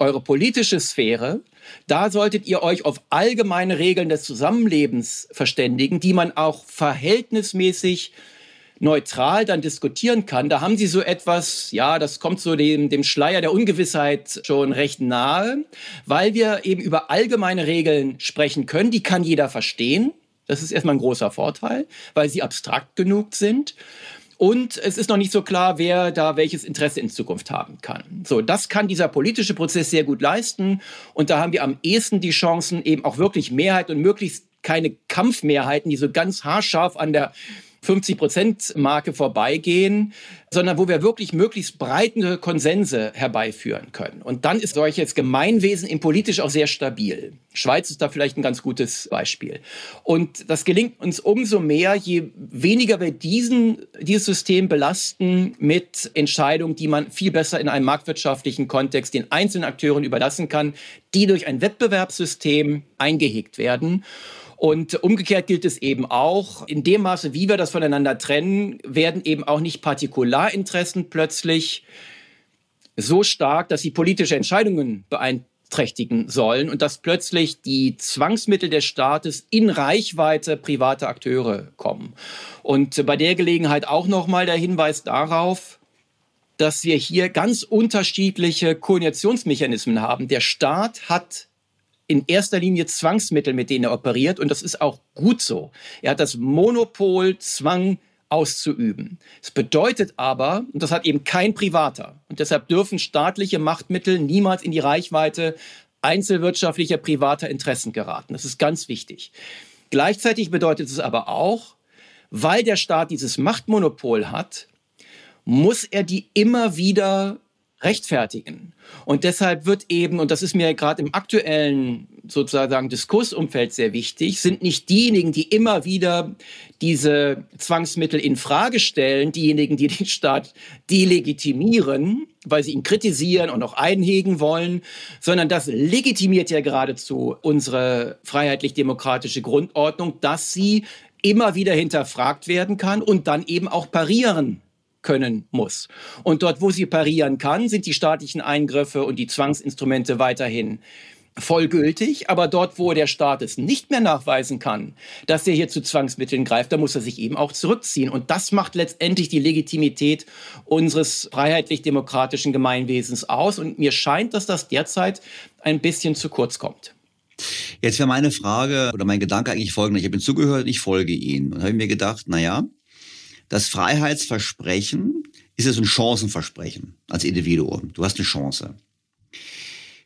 eure politische Sphäre, da solltet ihr euch auf allgemeine Regeln des Zusammenlebens verständigen, die man auch verhältnismäßig neutral dann diskutieren kann, da haben sie so etwas, ja, das kommt so dem, dem Schleier der Ungewissheit schon recht nahe, weil wir eben über allgemeine Regeln sprechen können, die kann jeder verstehen. Das ist erstmal ein großer Vorteil, weil sie abstrakt genug sind. Und es ist noch nicht so klar, wer da welches Interesse in Zukunft haben kann. So, das kann dieser politische Prozess sehr gut leisten. Und da haben wir am ehesten die Chancen, eben auch wirklich Mehrheit und möglichst keine Kampfmehrheiten, die so ganz haarscharf an der 50-Prozent-Marke vorbeigehen, sondern wo wir wirklich möglichst breite Konsense herbeiführen können. Und dann ist solches Gemeinwesen im politisch auch sehr stabil. Schweiz ist da vielleicht ein ganz gutes Beispiel. Und das gelingt uns umso mehr, je weniger wir diesen, dieses System belasten mit Entscheidungen, die man viel besser in einem marktwirtschaftlichen Kontext den einzelnen Akteuren überlassen kann, die durch ein Wettbewerbssystem eingehegt werden. Und umgekehrt gilt es eben auch, in dem Maße, wie wir das voneinander trennen, werden eben auch nicht Partikularinteressen plötzlich so stark, dass sie politische Entscheidungen beeinträchtigen sollen und dass plötzlich die Zwangsmittel des Staates in Reichweite privater Akteure kommen. Und bei der Gelegenheit auch nochmal der Hinweis darauf, dass wir hier ganz unterschiedliche Koordinationsmechanismen haben. Der Staat hat in erster Linie Zwangsmittel, mit denen er operiert. Und das ist auch gut so. Er hat das Monopol, Zwang auszuüben. Es bedeutet aber, und das hat eben kein Privater, und deshalb dürfen staatliche Machtmittel niemals in die Reichweite einzelwirtschaftlicher privater Interessen geraten. Das ist ganz wichtig. Gleichzeitig bedeutet es aber auch, weil der Staat dieses Machtmonopol hat, muss er die immer wieder rechtfertigen. Und deshalb wird eben, und das ist mir gerade im aktuellen sozusagen Diskursumfeld sehr wichtig, sind nicht diejenigen, die immer wieder diese Zwangsmittel in Frage stellen, diejenigen, die den Staat delegitimieren, weil sie ihn kritisieren und auch einhegen wollen, sondern das legitimiert ja geradezu unsere freiheitlich-demokratische Grundordnung, dass sie immer wieder hinterfragt werden kann und dann eben auch parieren können muss. Und dort, wo sie parieren kann, sind die staatlichen Eingriffe und die Zwangsinstrumente weiterhin vollgültig, aber dort, wo der Staat es nicht mehr nachweisen kann, dass er hier zu Zwangsmitteln greift, da muss er sich eben auch zurückziehen. Und das macht letztendlich die Legitimität unseres freiheitlich-demokratischen Gemeinwesens aus. Und mir scheint, dass das derzeit ein bisschen zu kurz kommt. Jetzt wäre meine Frage oder mein Gedanke eigentlich folgender. Ich habe Ihnen zugehört, ich folge Ihnen und habe mir gedacht, na ja, das Freiheitsversprechen ist es ein Chancenversprechen als Individuum. Du hast eine Chance.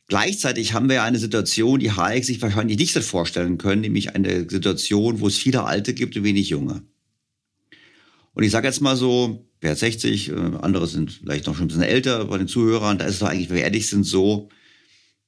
Gleichzeitig haben wir eine Situation, die Hayek sich wahrscheinlich nicht vorstellen können, nämlich eine Situation, wo es viele Alte gibt und wenig Junge. Und ich sage jetzt mal so, wer 60, äh, andere sind vielleicht noch schon ein bisschen älter bei den Zuhörern, da ist es doch eigentlich, wenn wir ehrlich sind, so,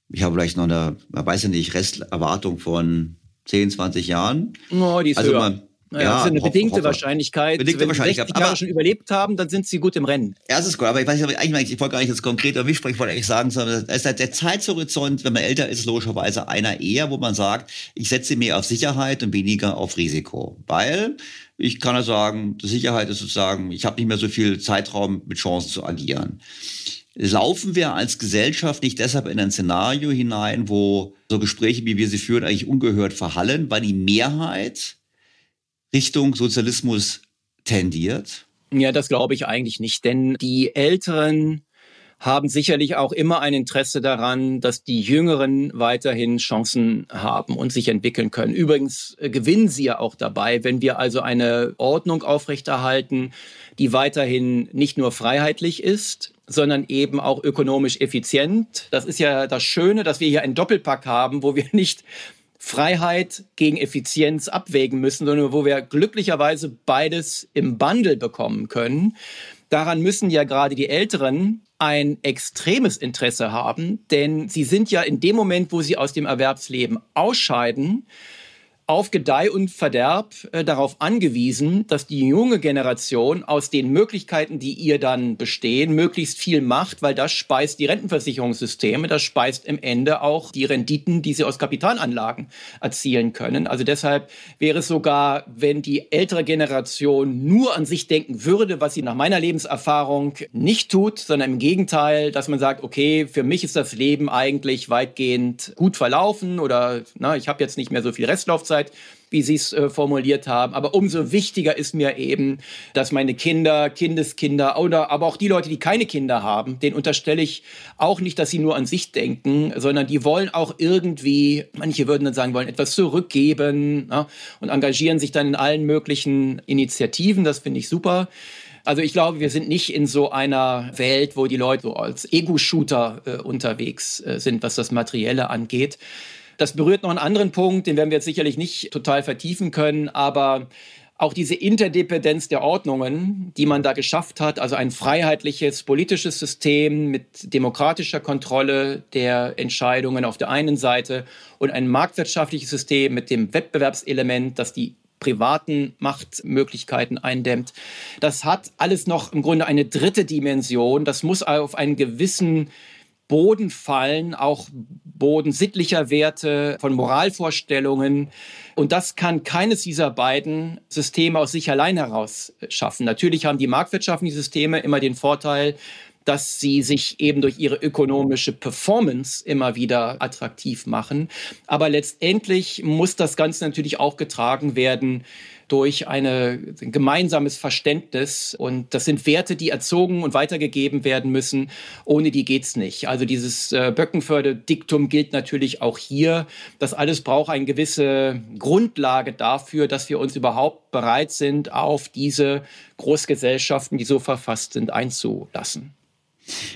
ich habe vielleicht noch eine, man weiß ja nicht, Resterwartung von 10, 20 Jahren. Oh, die ist also höher. Man, naja, ja, das ist eine bedingte hoffe. Wahrscheinlichkeit. Bedingte Wenn Wahrscheinlichkeit. Sie 60 Jahre aber, schon überlebt haben, dann sind sie gut im Rennen. Ja, das ist gut. Aber ich weiß nicht, eigentlich, ich wollte gar nicht jetzt konkret über mich sprechen, ich wollte eigentlich sagen, sondern ist halt der Zeithorizont, wenn man älter ist, logischerweise einer eher, wo man sagt, ich setze mehr auf Sicherheit und weniger auf Risiko. Weil ich kann ja sagen, die Sicherheit ist sozusagen, ich habe nicht mehr so viel Zeitraum mit Chancen zu agieren. Laufen wir als Gesellschaft nicht deshalb in ein Szenario hinein, wo so Gespräche, wie wir sie führen, eigentlich ungehört verhallen, weil die Mehrheit Richtung Sozialismus tendiert? Ja, das glaube ich eigentlich nicht, denn die Älteren haben sicherlich auch immer ein Interesse daran, dass die Jüngeren weiterhin Chancen haben und sich entwickeln können. Übrigens äh, gewinnen sie ja auch dabei, wenn wir also eine Ordnung aufrechterhalten, die weiterhin nicht nur freiheitlich ist, sondern eben auch ökonomisch effizient. Das ist ja das Schöne, dass wir hier einen Doppelpack haben, wo wir nicht Freiheit gegen Effizienz abwägen müssen, sondern wo wir glücklicherweise beides im Bundle bekommen können. Daran müssen ja gerade die Älteren ein extremes Interesse haben, denn sie sind ja in dem Moment, wo sie aus dem Erwerbsleben ausscheiden, auf Gedeih und Verderb äh, darauf angewiesen, dass die junge Generation aus den Möglichkeiten, die ihr dann bestehen, möglichst viel macht, weil das speist die Rentenversicherungssysteme, das speist im Ende auch die Renditen, die sie aus Kapitalanlagen erzielen können. Also deshalb wäre es sogar, wenn die ältere Generation nur an sich denken würde, was sie nach meiner Lebenserfahrung nicht tut, sondern im Gegenteil, dass man sagt, okay, für mich ist das Leben eigentlich weitgehend gut verlaufen oder na, ich habe jetzt nicht mehr so viel Restlaufzeit Hochzeit, wie Sie es äh, formuliert haben. Aber umso wichtiger ist mir eben, dass meine Kinder, Kindeskinder oder aber auch die Leute, die keine Kinder haben, denen unterstelle ich auch nicht, dass sie nur an sich denken, sondern die wollen auch irgendwie, manche würden dann sagen, wollen etwas zurückgeben ja, und engagieren sich dann in allen möglichen Initiativen. Das finde ich super. Also ich glaube, wir sind nicht in so einer Welt, wo die Leute so als Ego-Shooter äh, unterwegs äh, sind, was das Materielle angeht. Das berührt noch einen anderen Punkt, den werden wir jetzt sicherlich nicht total vertiefen können, aber auch diese Interdependenz der Ordnungen, die man da geschafft hat, also ein freiheitliches politisches System mit demokratischer Kontrolle der Entscheidungen auf der einen Seite und ein marktwirtschaftliches System mit dem Wettbewerbselement, das die privaten Machtmöglichkeiten eindämmt. Das hat alles noch im Grunde eine dritte Dimension. Das muss auf einen gewissen Boden fallen, auch Boden sittlicher Werte, von Moralvorstellungen. Und das kann keines dieser beiden Systeme aus sich allein heraus schaffen. Natürlich haben die marktwirtschaftlichen Systeme immer den Vorteil, dass sie sich eben durch ihre ökonomische Performance immer wieder attraktiv machen. Aber letztendlich muss das Ganze natürlich auch getragen werden durch eine, ein gemeinsames Verständnis. Und das sind Werte, die erzogen und weitergegeben werden müssen. Ohne die geht's nicht. Also dieses äh, Böckenförde-Diktum gilt natürlich auch hier. Das alles braucht eine gewisse Grundlage dafür, dass wir uns überhaupt bereit sind, auf diese Großgesellschaften, die so verfasst sind, einzulassen.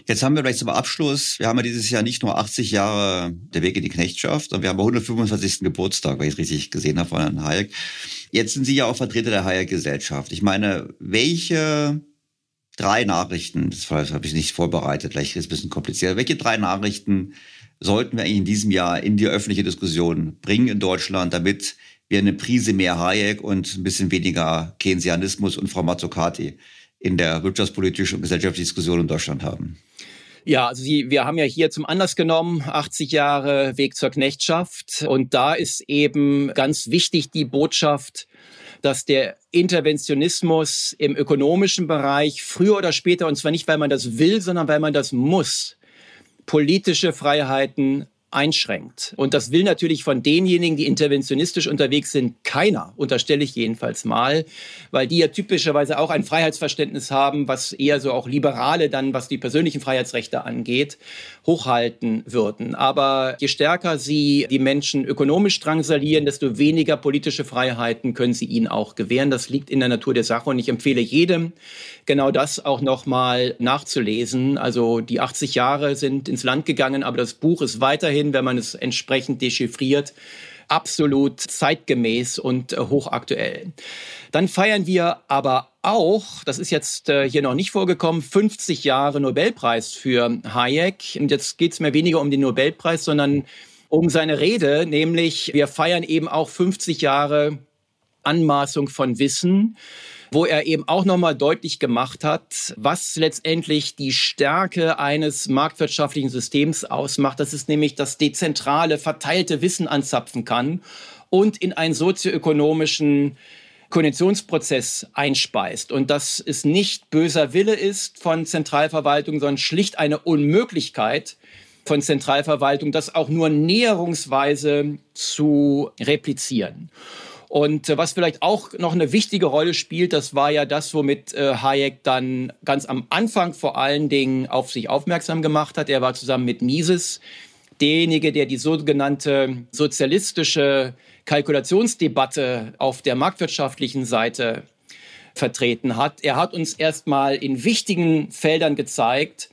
Jetzt haben wir vielleicht zum Abschluss, wir haben ja dieses Jahr nicht nur 80 Jahre der Weg in die Knechtschaft, sondern wir haben 125. Geburtstag, weil ich es richtig gesehen habe von Herrn Hayek. Jetzt sind Sie ja auch Vertreter der Hayek-Gesellschaft. Ich meine, welche drei Nachrichten, das habe ich nicht vorbereitet, vielleicht ist es ein bisschen kompliziert, welche drei Nachrichten sollten wir eigentlich in diesem Jahr in die öffentliche Diskussion bringen in Deutschland, damit wir eine Prise mehr Hayek und ein bisschen weniger Keynesianismus und Frau Mazzocati in der wirtschaftspolitischen und gesellschaftlichen Diskussion in Deutschland haben? Ja, also Sie, wir haben ja hier zum Anlass genommen, 80 Jahre Weg zur Knechtschaft. Und da ist eben ganz wichtig die Botschaft, dass der Interventionismus im ökonomischen Bereich früher oder später, und zwar nicht, weil man das will, sondern weil man das muss, politische Freiheiten einschränkt. Und das will natürlich von denjenigen, die interventionistisch unterwegs sind, keiner, unterstelle ich jedenfalls mal, weil die ja typischerweise auch ein Freiheitsverständnis haben, was eher so auch Liberale dann, was die persönlichen Freiheitsrechte angeht, hochhalten würden. Aber je stärker sie die Menschen ökonomisch drangsalieren, desto weniger politische Freiheiten können sie ihnen auch gewähren. Das liegt in der Natur der Sache und ich empfehle jedem, genau das auch nochmal nachzulesen. Also die 80 Jahre sind ins Land gegangen, aber das Buch ist weiterhin, wenn man es entsprechend dechiffriert, absolut zeitgemäß und äh, hochaktuell. Dann feiern wir aber auch, das ist jetzt äh, hier noch nicht vorgekommen, 50 Jahre Nobelpreis für Hayek. Und jetzt geht es mir weniger um den Nobelpreis, sondern um seine Rede, nämlich wir feiern eben auch 50 Jahre Anmaßung von Wissen wo er eben auch nochmal deutlich gemacht hat, was letztendlich die Stärke eines marktwirtschaftlichen Systems ausmacht. Das ist nämlich das dezentrale, verteilte Wissen anzapfen kann und in einen sozioökonomischen Konnektionsprozess einspeist und dass es nicht böser Wille ist von Zentralverwaltung, sondern schlicht eine Unmöglichkeit von Zentralverwaltung, das auch nur näherungsweise zu replizieren. Und äh, was vielleicht auch noch eine wichtige Rolle spielt, das war ja das, womit äh, Hayek dann ganz am Anfang vor allen Dingen auf sich aufmerksam gemacht hat. Er war zusammen mit Mises derjenige, der die sogenannte sozialistische Kalkulationsdebatte auf der marktwirtschaftlichen Seite vertreten hat. Er hat uns erstmal in wichtigen Feldern gezeigt,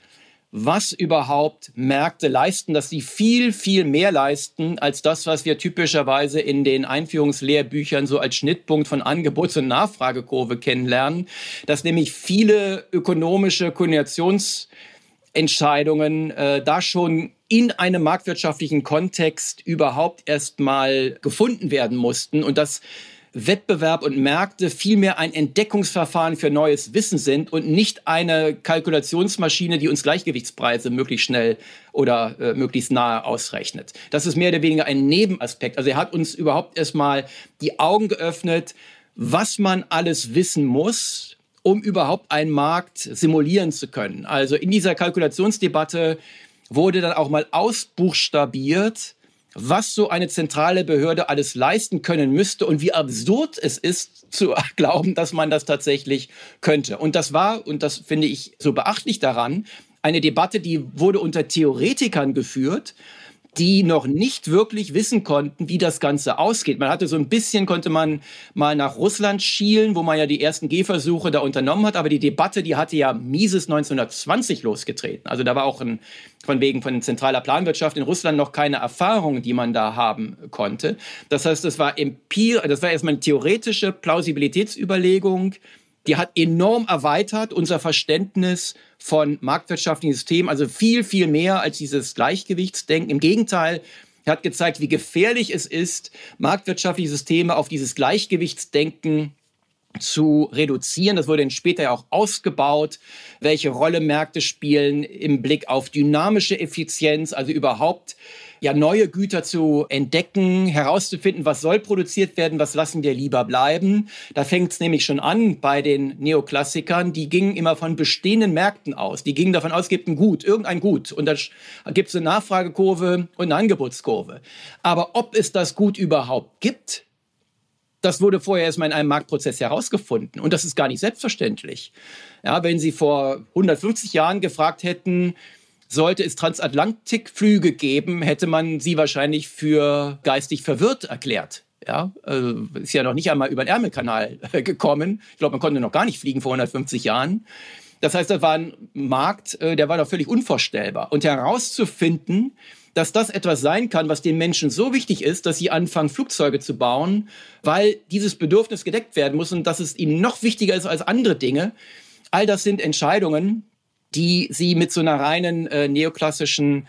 was überhaupt Märkte leisten, dass sie viel, viel mehr leisten als das, was wir typischerweise in den Einführungslehrbüchern so als Schnittpunkt von Angebots- und Nachfragekurve kennenlernen, dass nämlich viele ökonomische Koordinationsentscheidungen äh, da schon in einem marktwirtschaftlichen Kontext überhaupt erstmal gefunden werden mussten und dass Wettbewerb und Märkte vielmehr ein Entdeckungsverfahren für neues Wissen sind und nicht eine Kalkulationsmaschine, die uns Gleichgewichtspreise möglichst schnell oder äh, möglichst nahe ausrechnet. Das ist mehr oder weniger ein Nebenaspekt. Also er hat uns überhaupt erstmal die Augen geöffnet, was man alles wissen muss, um überhaupt einen Markt simulieren zu können. Also in dieser Kalkulationsdebatte wurde dann auch mal ausbuchstabiert, was so eine zentrale Behörde alles leisten können müsste und wie absurd es ist zu glauben, dass man das tatsächlich könnte. Und das war, und das finde ich so beachtlich daran, eine Debatte, die wurde unter Theoretikern geführt, die noch nicht wirklich wissen konnten, wie das Ganze ausgeht. Man hatte so ein bisschen, konnte man mal nach Russland schielen, wo man ja die ersten Gehversuche da unternommen hat, aber die Debatte, die hatte ja Mises 1920 losgetreten. Also da war auch ein, von wegen von zentraler Planwirtschaft in Russland noch keine Erfahrung, die man da haben konnte. Das heißt, das war Empir, das war erstmal eine theoretische Plausibilitätsüberlegung, die hat enorm erweitert unser Verständnis von marktwirtschaftlichen Systemen, also viel, viel mehr als dieses Gleichgewichtsdenken. Im Gegenteil, er hat gezeigt, wie gefährlich es ist, marktwirtschaftliche Systeme auf dieses Gleichgewichtsdenken zu reduzieren. Das wurde dann später ja auch ausgebaut, welche Rolle Märkte spielen im Blick auf dynamische Effizienz, also überhaupt ja neue Güter zu entdecken, herauszufinden, was soll produziert werden, was lassen wir lieber bleiben. Da fängt es nämlich schon an bei den Neoklassikern. Die gingen immer von bestehenden Märkten aus. Die gingen davon aus, es gibt ein Gut, irgendein Gut. Und da gibt es eine Nachfragekurve und eine Angebotskurve. Aber ob es das Gut überhaupt gibt, das wurde vorher erstmal in einem Marktprozess herausgefunden. Und das ist gar nicht selbstverständlich. Ja, wenn Sie vor 150 Jahren gefragt hätten, sollte es Transatlantikflüge geben, hätte man sie wahrscheinlich für geistig verwirrt erklärt. Ja, also ist ja noch nicht einmal über den Ärmelkanal gekommen. Ich glaube, man konnte noch gar nicht fliegen vor 150 Jahren. Das heißt, das war ein Markt, äh, der war doch völlig unvorstellbar. Und herauszufinden, dass das etwas sein kann, was den Menschen so wichtig ist, dass sie anfangen, Flugzeuge zu bauen, weil dieses Bedürfnis gedeckt werden muss und dass es ihnen noch wichtiger ist als andere Dinge. All das sind Entscheidungen, die sie mit so einer reinen äh, neoklassischen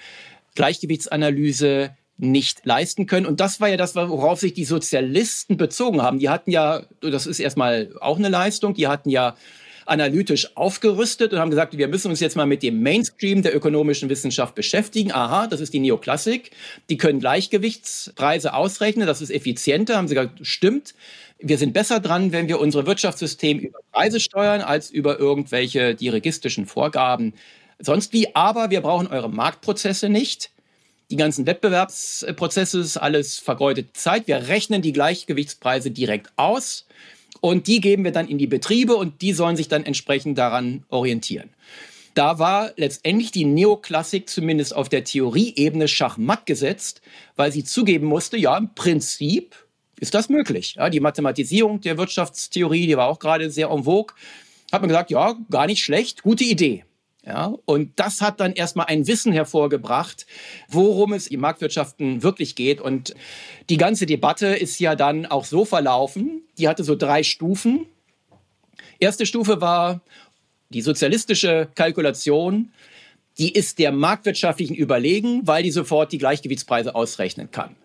Gleichgewichtsanalyse nicht leisten können. Und das war ja das, worauf sich die Sozialisten bezogen haben. Die hatten ja, das ist erstmal auch eine Leistung, die hatten ja analytisch aufgerüstet und haben gesagt, wir müssen uns jetzt mal mit dem Mainstream der ökonomischen Wissenschaft beschäftigen. Aha, das ist die Neoklassik. Die können Gleichgewichtspreise ausrechnen, das ist effizienter. Haben sie gesagt, stimmt wir sind besser dran, wenn wir unsere Wirtschaftssystem über Preise steuern, als über irgendwelche dirigistischen Vorgaben. Sonst wie, aber wir brauchen eure Marktprozesse nicht. Die ganzen Wettbewerbsprozesse ist alles vergeudete Zeit. Wir rechnen die Gleichgewichtspreise direkt aus und die geben wir dann in die Betriebe und die sollen sich dann entsprechend daran orientieren. Da war letztendlich die Neoklassik zumindest auf der Theorieebene schachmatt gesetzt, weil sie zugeben musste, ja, im Prinzip ist das möglich. Ja, die Mathematisierung der Wirtschaftstheorie, die war auch gerade sehr en vogue. Hat man gesagt, ja, gar nicht schlecht, gute Idee. Ja, und das hat dann erstmal ein Wissen hervorgebracht, worum es in Marktwirtschaften wirklich geht. Und die ganze Debatte ist ja dann auch so verlaufen. Die hatte so drei Stufen. Erste Stufe war die sozialistische Kalkulation. Die ist der marktwirtschaftlichen überlegen, weil die sofort die Gleichgewichtspreise ausrechnen kann.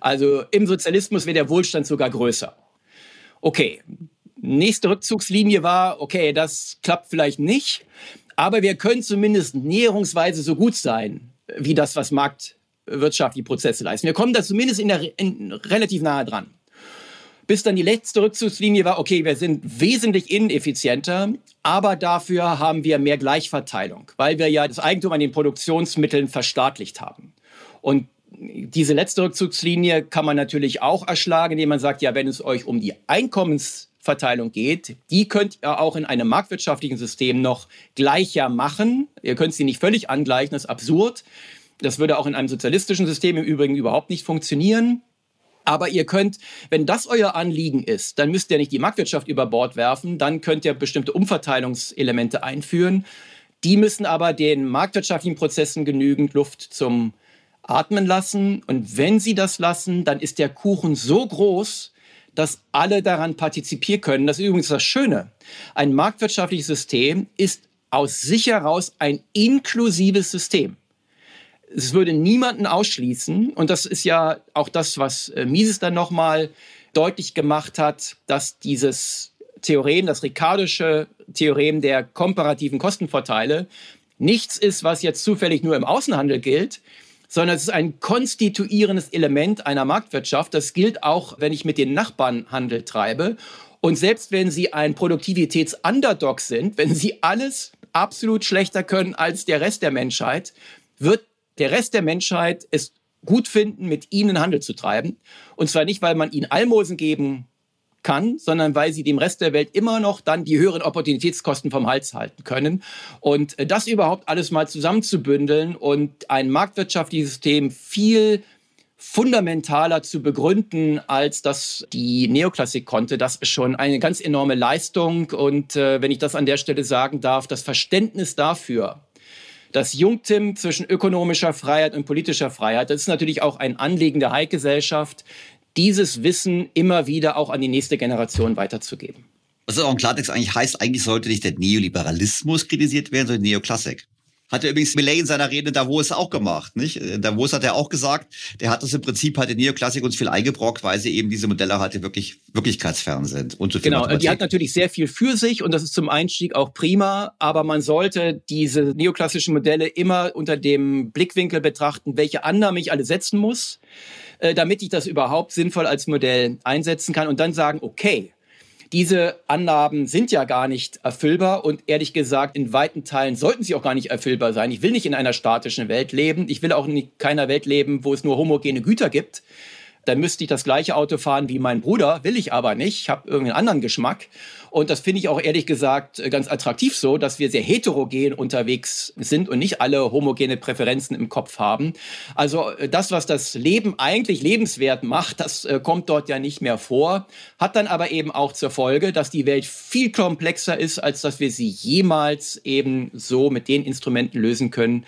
Also im Sozialismus wäre der Wohlstand sogar größer. Okay, nächste Rückzugslinie war, okay, das klappt vielleicht nicht, aber wir können zumindest näherungsweise so gut sein, wie das, was marktwirtschaftliche Prozesse leisten. Wir kommen da zumindest in der, in, relativ nahe dran. Bis dann die letzte Rückzugslinie war, okay, wir sind wesentlich ineffizienter, aber dafür haben wir mehr Gleichverteilung, weil wir ja das Eigentum an den Produktionsmitteln verstaatlicht haben. Und diese letzte Rückzugslinie kann man natürlich auch erschlagen, indem man sagt, ja, wenn es euch um die Einkommensverteilung geht, die könnt ihr auch in einem marktwirtschaftlichen System noch gleicher machen. Ihr könnt sie nicht völlig angleichen, das ist absurd. Das würde auch in einem sozialistischen System im Übrigen überhaupt nicht funktionieren. Aber ihr könnt, wenn das euer Anliegen ist, dann müsst ihr nicht die Marktwirtschaft über Bord werfen, dann könnt ihr bestimmte Umverteilungselemente einführen. Die müssen aber den marktwirtschaftlichen Prozessen genügend Luft zum atmen lassen. Und wenn sie das lassen, dann ist der Kuchen so groß, dass alle daran partizipieren können. Das ist übrigens das Schöne. Ein marktwirtschaftliches System ist aus sich heraus ein inklusives System. Es würde niemanden ausschließen. Und das ist ja auch das, was äh, Mises dann nochmal deutlich gemacht hat, dass dieses Theorem, das Ricardische Theorem der komparativen Kostenvorteile, nichts ist, was jetzt zufällig nur im Außenhandel gilt, sondern es ist ein konstituierendes Element einer Marktwirtschaft. Das gilt auch, wenn ich mit den Nachbarn Handel treibe. Und selbst wenn sie ein Produktivitäts-Underdog sind, wenn sie alles absolut schlechter können als der Rest der Menschheit, wird der Rest der Menschheit es gut finden, mit ihnen Handel zu treiben. Und zwar nicht, weil man ihnen Almosen geben kann, sondern weil sie dem Rest der Welt immer noch dann die höheren Opportunitätskosten vom Hals halten können. Und äh, das überhaupt alles mal zusammenzubündeln und ein marktwirtschaftliches System viel fundamentaler zu begründen, als das die Neoklassik konnte. Das ist schon eine ganz enorme Leistung. Und äh, wenn ich das an der Stelle sagen darf, das Verständnis dafür, das Jungtim zwischen ökonomischer Freiheit und politischer Freiheit, das ist natürlich auch ein Anliegen der High-Gesellschaft, dieses Wissen immer wieder auch an die nächste Generation weiterzugeben. Was auch im Klartext eigentlich heißt, eigentlich sollte nicht der Neoliberalismus kritisiert werden, sondern Neoklassik. Hat er übrigens Millet in seiner Rede in Davos auch gemacht, nicht? In Davos hat er auch gesagt, der hat das im Prinzip hat die Neoklassik uns viel eingebrockt, weil sie eben diese Modelle halt wirklich wirklichkeitsfern sind und so viel Genau, Mathematik. die hat natürlich sehr viel für sich und das ist zum Einstieg auch prima, aber man sollte diese neoklassischen Modelle immer unter dem Blickwinkel betrachten, welche Annahmen ich alle setzen muss, äh, damit ich das überhaupt sinnvoll als Modell einsetzen kann und dann sagen, okay, diese Annahmen sind ja gar nicht erfüllbar und ehrlich gesagt, in weiten Teilen sollten sie auch gar nicht erfüllbar sein. Ich will nicht in einer statischen Welt leben. Ich will auch in keiner Welt leben, wo es nur homogene Güter gibt dann müsste ich das gleiche Auto fahren wie mein Bruder, will ich aber nicht, ich habe irgendeinen anderen Geschmack. Und das finde ich auch ehrlich gesagt äh, ganz attraktiv so, dass wir sehr heterogen unterwegs sind und nicht alle homogene Präferenzen im Kopf haben. Also äh, das, was das Leben eigentlich lebenswert macht, das äh, kommt dort ja nicht mehr vor, hat dann aber eben auch zur Folge, dass die Welt viel komplexer ist, als dass wir sie jemals eben so mit den Instrumenten lösen können,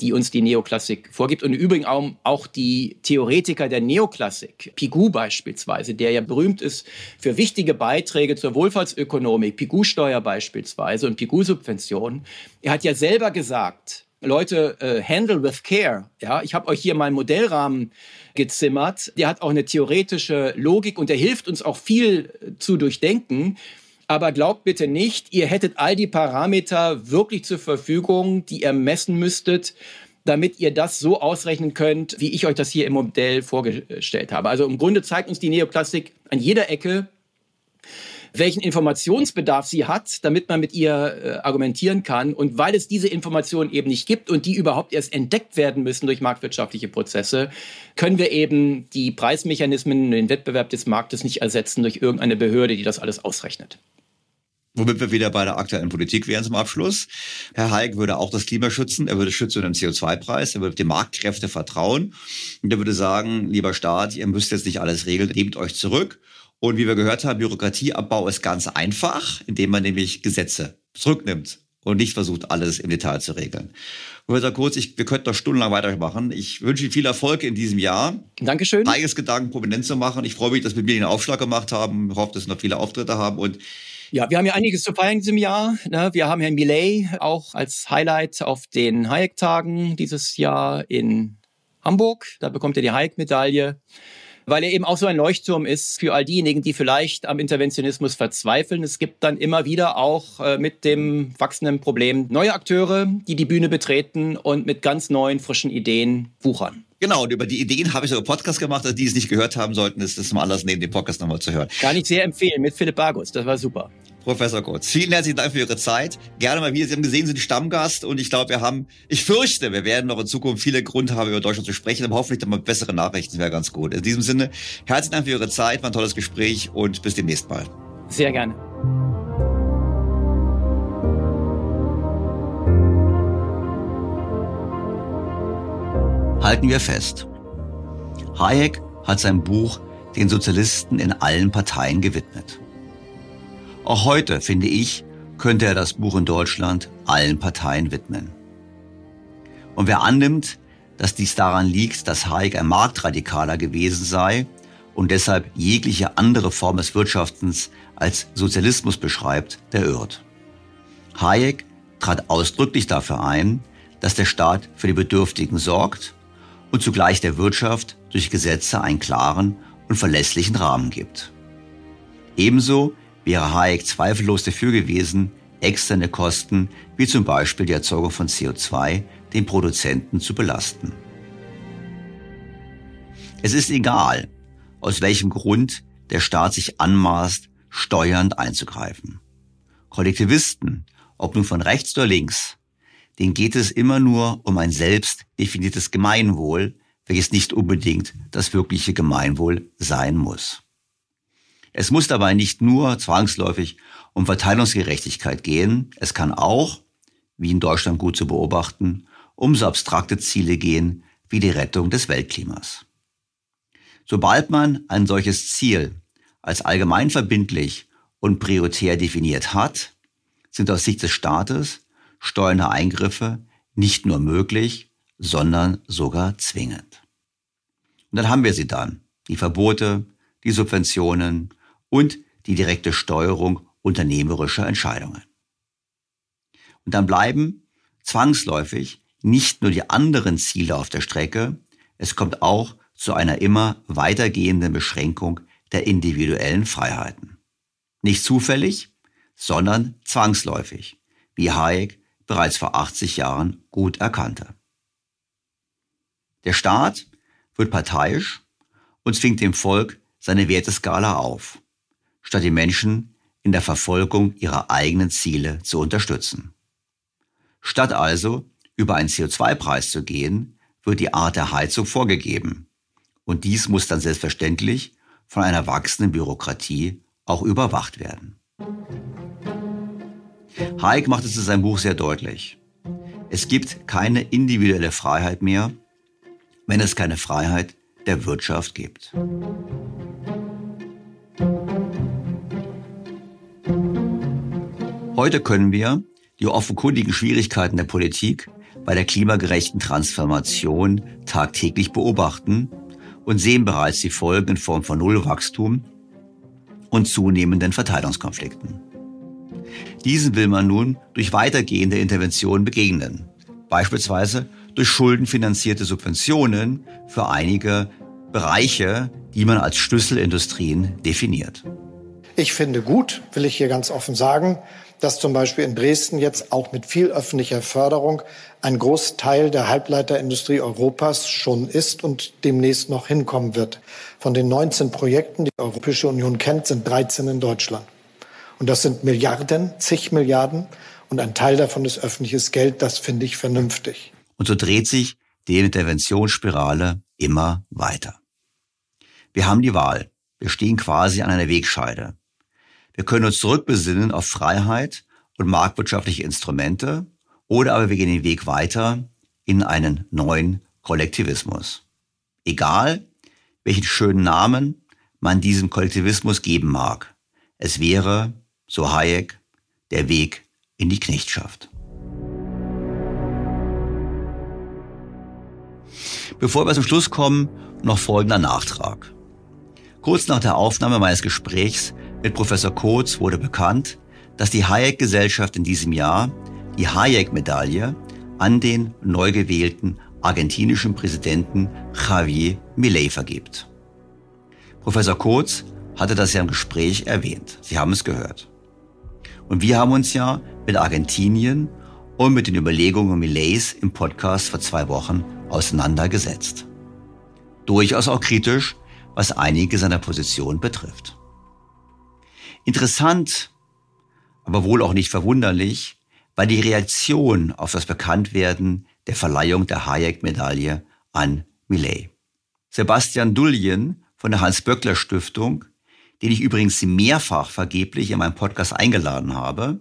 die uns die Neoklassik vorgibt. Und im Übrigen auch, auch die Theoretiker der Neoklassik, Pigou beispielsweise, der ja berühmt ist für wichtige Beiträge zur Wohlfahrtsökonomik, Pigou-Steuer beispielsweise und Pigou-Subventionen. Er hat ja selber gesagt, Leute, uh, handle with care. Ja, ich habe euch hier meinen Modellrahmen gezimmert. Der hat auch eine theoretische Logik und der hilft uns auch viel zu durchdenken. Aber glaubt bitte nicht, ihr hättet all die Parameter wirklich zur Verfügung, die ihr messen müsstet, damit ihr das so ausrechnen könnt, wie ich euch das hier im Modell vorgestellt habe. Also im Grunde zeigt uns die Neoplastik an jeder Ecke, welchen Informationsbedarf sie hat, damit man mit ihr äh, argumentieren kann. Und weil es diese Informationen eben nicht gibt und die überhaupt erst entdeckt werden müssen durch marktwirtschaftliche Prozesse, können wir eben die Preismechanismen, den Wettbewerb des Marktes nicht ersetzen durch irgendeine Behörde, die das alles ausrechnet. Womit wir wieder bei der aktuellen Politik wären zum Abschluss. Herr Hayek würde auch das Klima schützen. Er würde schützen den CO2-Preis. Er würde den Marktkräfte vertrauen. Und er würde sagen, lieber Staat, ihr müsst jetzt nicht alles regeln. Nehmt euch zurück. Und wie wir gehört haben, Bürokratieabbau ist ganz einfach, indem man nämlich Gesetze zurücknimmt und nicht versucht, alles im Detail zu regeln. Professor Kurz, ich, wir könnten noch stundenlang weitermachen. Ich wünsche Ihnen viel Erfolg in diesem Jahr. Dankeschön. Eigenes Gedanken prominent zu machen. Ich freue mich, dass wir mir den Aufschlag gemacht haben. Ich hoffe, dass wir noch viele Auftritte haben und ja, wir haben ja einiges zu feiern in diesem Jahr. Ne? Wir haben Herrn Millet auch als Highlight auf den Hayek-Tagen dieses Jahr in Hamburg. Da bekommt er die Hayek-Medaille weil er eben auch so ein Leuchtturm ist für all diejenigen, die vielleicht am Interventionismus verzweifeln. Es gibt dann immer wieder auch äh, mit dem wachsenden Problem neue Akteure, die die Bühne betreten und mit ganz neuen, frischen Ideen wuchern. Genau, und über die Ideen habe ich sogar Podcast gemacht. Also die es nicht gehört haben sollten, ist das mal alles neben dem Podcast nochmal zu hören. Kann ich sehr empfehlen mit Philipp Bargus. Das war super. Professor Kurz, vielen herzlichen Dank für Ihre Zeit. Gerne mal wieder. Sie haben gesehen, Sie sind Stammgast und ich glaube, wir haben, ich fürchte, wir werden noch in Zukunft viele Gründe haben, über Deutschland zu sprechen, aber hoffentlich dann mal bessere Nachrichten wäre ganz gut. In diesem Sinne, herzlichen Dank für Ihre Zeit, war ein tolles Gespräch und bis demnächst mal. Sehr gerne. Halten wir fest. Hayek hat sein Buch den Sozialisten in allen Parteien gewidmet. Auch heute, finde ich, könnte er das Buch in Deutschland allen Parteien widmen. Und wer annimmt, dass dies daran liegt, dass Hayek ein Marktradikaler gewesen sei und deshalb jegliche andere Form des Wirtschaftens als Sozialismus beschreibt, der irrt. Hayek trat ausdrücklich dafür ein, dass der Staat für die Bedürftigen sorgt und zugleich der Wirtschaft durch Gesetze einen klaren und verlässlichen Rahmen gibt. Ebenso wäre Hayek zweifellos dafür gewesen, externe Kosten wie zum Beispiel die Erzeugung von CO2 den Produzenten zu belasten. Es ist egal, aus welchem Grund der Staat sich anmaßt, steuernd einzugreifen. Kollektivisten, ob nun von rechts oder links, denen geht es immer nur um ein selbst definiertes Gemeinwohl, welches nicht unbedingt das wirkliche Gemeinwohl sein muss. Es muss dabei nicht nur zwangsläufig um Verteilungsgerechtigkeit gehen, es kann auch, wie in Deutschland gut zu beobachten, um so abstrakte Ziele gehen wie die Rettung des Weltklimas. Sobald man ein solches Ziel als allgemein verbindlich und prioritär definiert hat, sind aus Sicht des Staates steuernde Eingriffe nicht nur möglich, sondern sogar zwingend. Und dann haben wir sie dann, die Verbote, die Subventionen und die direkte Steuerung unternehmerischer Entscheidungen. Und dann bleiben zwangsläufig nicht nur die anderen Ziele auf der Strecke, es kommt auch zu einer immer weitergehenden Beschränkung der individuellen Freiheiten. Nicht zufällig, sondern zwangsläufig, wie Hayek bereits vor 80 Jahren gut erkannte. Der Staat wird parteiisch und zwingt dem Volk seine Werteskala auf, statt die Menschen in der Verfolgung ihrer eigenen Ziele zu unterstützen. Statt also über einen CO2-Preis zu gehen, wird die Art der Heizung vorgegeben. Und dies muss dann selbstverständlich von einer wachsenden Bürokratie auch überwacht werden. Hayek macht es in seinem Buch sehr deutlich. Es gibt keine individuelle Freiheit mehr, wenn es keine Freiheit der Wirtschaft gibt. Heute können wir die offenkundigen Schwierigkeiten der Politik bei der klimagerechten Transformation tagtäglich beobachten und sehen bereits die Folgen in Form von Nullwachstum und zunehmenden Verteilungskonflikten. Diesen will man nun durch weitergehende Interventionen begegnen, beispielsweise durch schuldenfinanzierte Subventionen für einige Bereiche, die man als Schlüsselindustrien definiert. Ich finde gut, will ich hier ganz offen sagen, dass zum Beispiel in Dresden jetzt auch mit viel öffentlicher Förderung ein Großteil der Halbleiterindustrie Europas schon ist und demnächst noch hinkommen wird. Von den 19 Projekten, die die Europäische Union kennt, sind 13 in Deutschland. Und das sind Milliarden, zig Milliarden. Und ein Teil davon ist öffentliches Geld. Das finde ich vernünftig. Und so dreht sich die Interventionsspirale immer weiter. Wir haben die Wahl. Wir stehen quasi an einer Wegscheide. Wir können uns zurückbesinnen auf Freiheit und marktwirtschaftliche Instrumente oder aber wir gehen den Weg weiter in einen neuen Kollektivismus. Egal, welchen schönen Namen man diesem Kollektivismus geben mag. Es wäre, so Hayek, der Weg in die Knechtschaft. Bevor wir zum Schluss kommen, noch folgender Nachtrag. Kurz nach der Aufnahme meines Gesprächs mit Professor Kotz wurde bekannt, dass die Hayek-Gesellschaft in diesem Jahr die Hayek-Medaille an den neu gewählten argentinischen Präsidenten Javier Milei vergibt. Professor Kotz hatte das ja im Gespräch erwähnt. Sie haben es gehört. Und wir haben uns ja mit Argentinien und mit den Überlegungen Millets im Podcast vor zwei Wochen auseinandergesetzt. Durchaus auch kritisch, was einige seiner Positionen betrifft. Interessant, aber wohl auch nicht verwunderlich, war die Reaktion auf das Bekanntwerden der Verleihung der Hayek-Medaille an Millet. Sebastian Dullien von der Hans-Böckler-Stiftung, den ich übrigens mehrfach vergeblich in meinem Podcast eingeladen habe,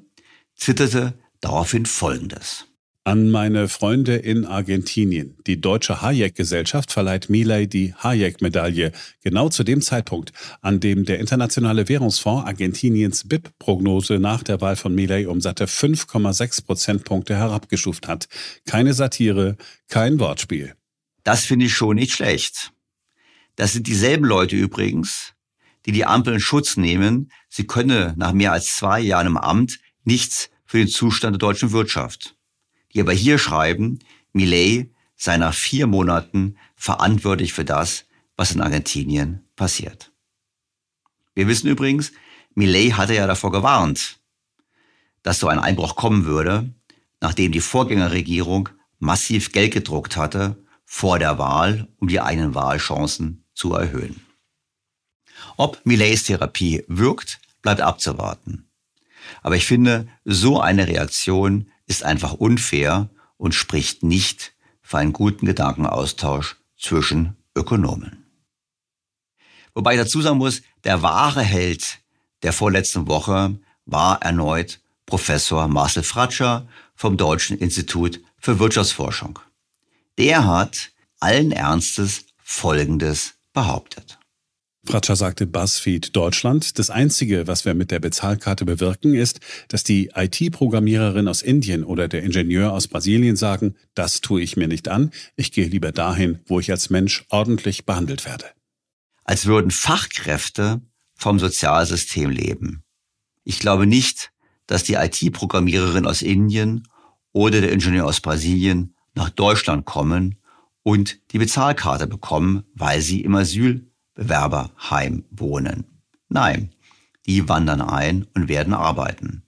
zitterte daraufhin Folgendes. An meine Freunde in Argentinien. Die Deutsche Hayek-Gesellschaft verleiht Milei die Hayek-Medaille, genau zu dem Zeitpunkt, an dem der Internationale Währungsfonds Argentiniens BIP-Prognose nach der Wahl von Milei um satte 5,6 Prozentpunkte herabgestuft hat. Keine Satire, kein Wortspiel. Das finde ich schon nicht schlecht. Das sind dieselben Leute übrigens, die die Ampel in Schutz nehmen, sie könne nach mehr als zwei Jahren im Amt nichts für den Zustand der deutschen Wirtschaft die aber hier schreiben, Millet sei nach vier Monaten verantwortlich für das, was in Argentinien passiert. Wir wissen übrigens, Millet hatte ja davor gewarnt, dass so ein Einbruch kommen würde, nachdem die Vorgängerregierung massiv Geld gedruckt hatte vor der Wahl, um die eigenen Wahlchancen zu erhöhen. Ob Millets Therapie wirkt, bleibt abzuwarten. Aber ich finde, so eine Reaktion ist einfach unfair und spricht nicht für einen guten Gedankenaustausch zwischen Ökonomen. Wobei ich dazu sagen muss, der wahre Held der vorletzten Woche war erneut Professor Marcel Fratscher vom Deutschen Institut für Wirtschaftsforschung. Der hat allen Ernstes Folgendes behauptet. Fratscher sagte BuzzFeed Deutschland, das Einzige, was wir mit der Bezahlkarte bewirken, ist, dass die IT-Programmiererin aus Indien oder der Ingenieur aus Brasilien sagen, das tue ich mir nicht an, ich gehe lieber dahin, wo ich als Mensch ordentlich behandelt werde. Als würden Fachkräfte vom Sozialsystem leben. Ich glaube nicht, dass die IT-Programmiererin aus Indien oder der Ingenieur aus Brasilien nach Deutschland kommen und die Bezahlkarte bekommen, weil sie im Asylbewerberheim wohnen. Nein, die wandern ein und werden arbeiten.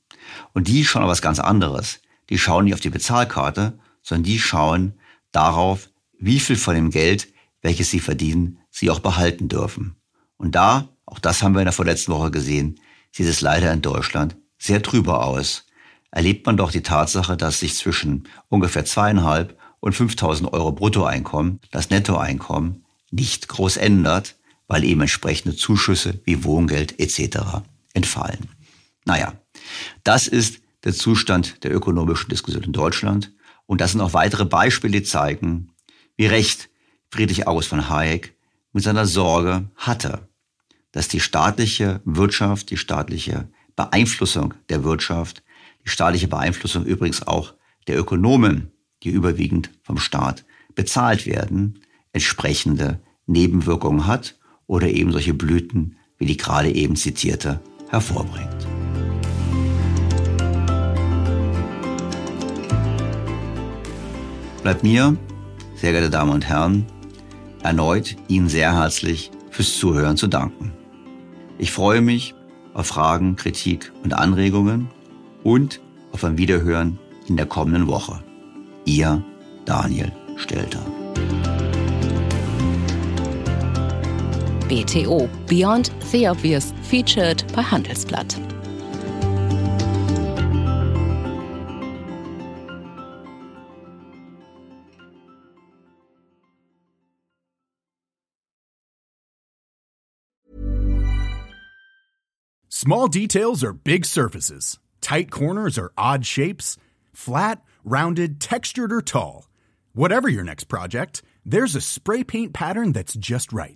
Und die schauen auf was ganz anderes. Die schauen nicht auf die Bezahlkarte, sondern die schauen darauf, wie viel von dem Geld, welches sie verdienen, sie auch behalten dürfen. Und da, auch das haben wir in der vorletzten Woche gesehen, sieht es leider in Deutschland sehr trüber aus. Erlebt man doch die Tatsache, dass sich zwischen ungefähr zweieinhalb und 5000 Euro Bruttoeinkommen das Nettoeinkommen nicht groß ändert, weil eben entsprechende Zuschüsse wie Wohngeld etc. entfallen. Naja, das ist der Zustand der ökonomischen Diskussion in Deutschland. Und das sind auch weitere Beispiele, die zeigen, wie recht Friedrich August von Hayek mit seiner Sorge hatte, dass die staatliche Wirtschaft, die staatliche Beeinflussung der Wirtschaft, die staatliche Beeinflussung übrigens auch der Ökonomen, die überwiegend vom Staat bezahlt werden, entsprechende Nebenwirkungen hat oder eben solche Blüten, wie die gerade eben zitierte, hervorbringt. Bleibt mir, sehr geehrte Damen und Herren, erneut Ihnen sehr herzlich fürs Zuhören zu danken. Ich freue mich auf Fragen, Kritik und Anregungen und auf ein Wiederhören in der kommenden Woche. Ihr Daniel Stelter. Beyond the Obvious featured bei Handelsblatt. Small details are big surfaces. Tight corners are odd shapes. Flat, rounded, textured, or tall. Whatever your next project, there's a spray paint pattern that's just right.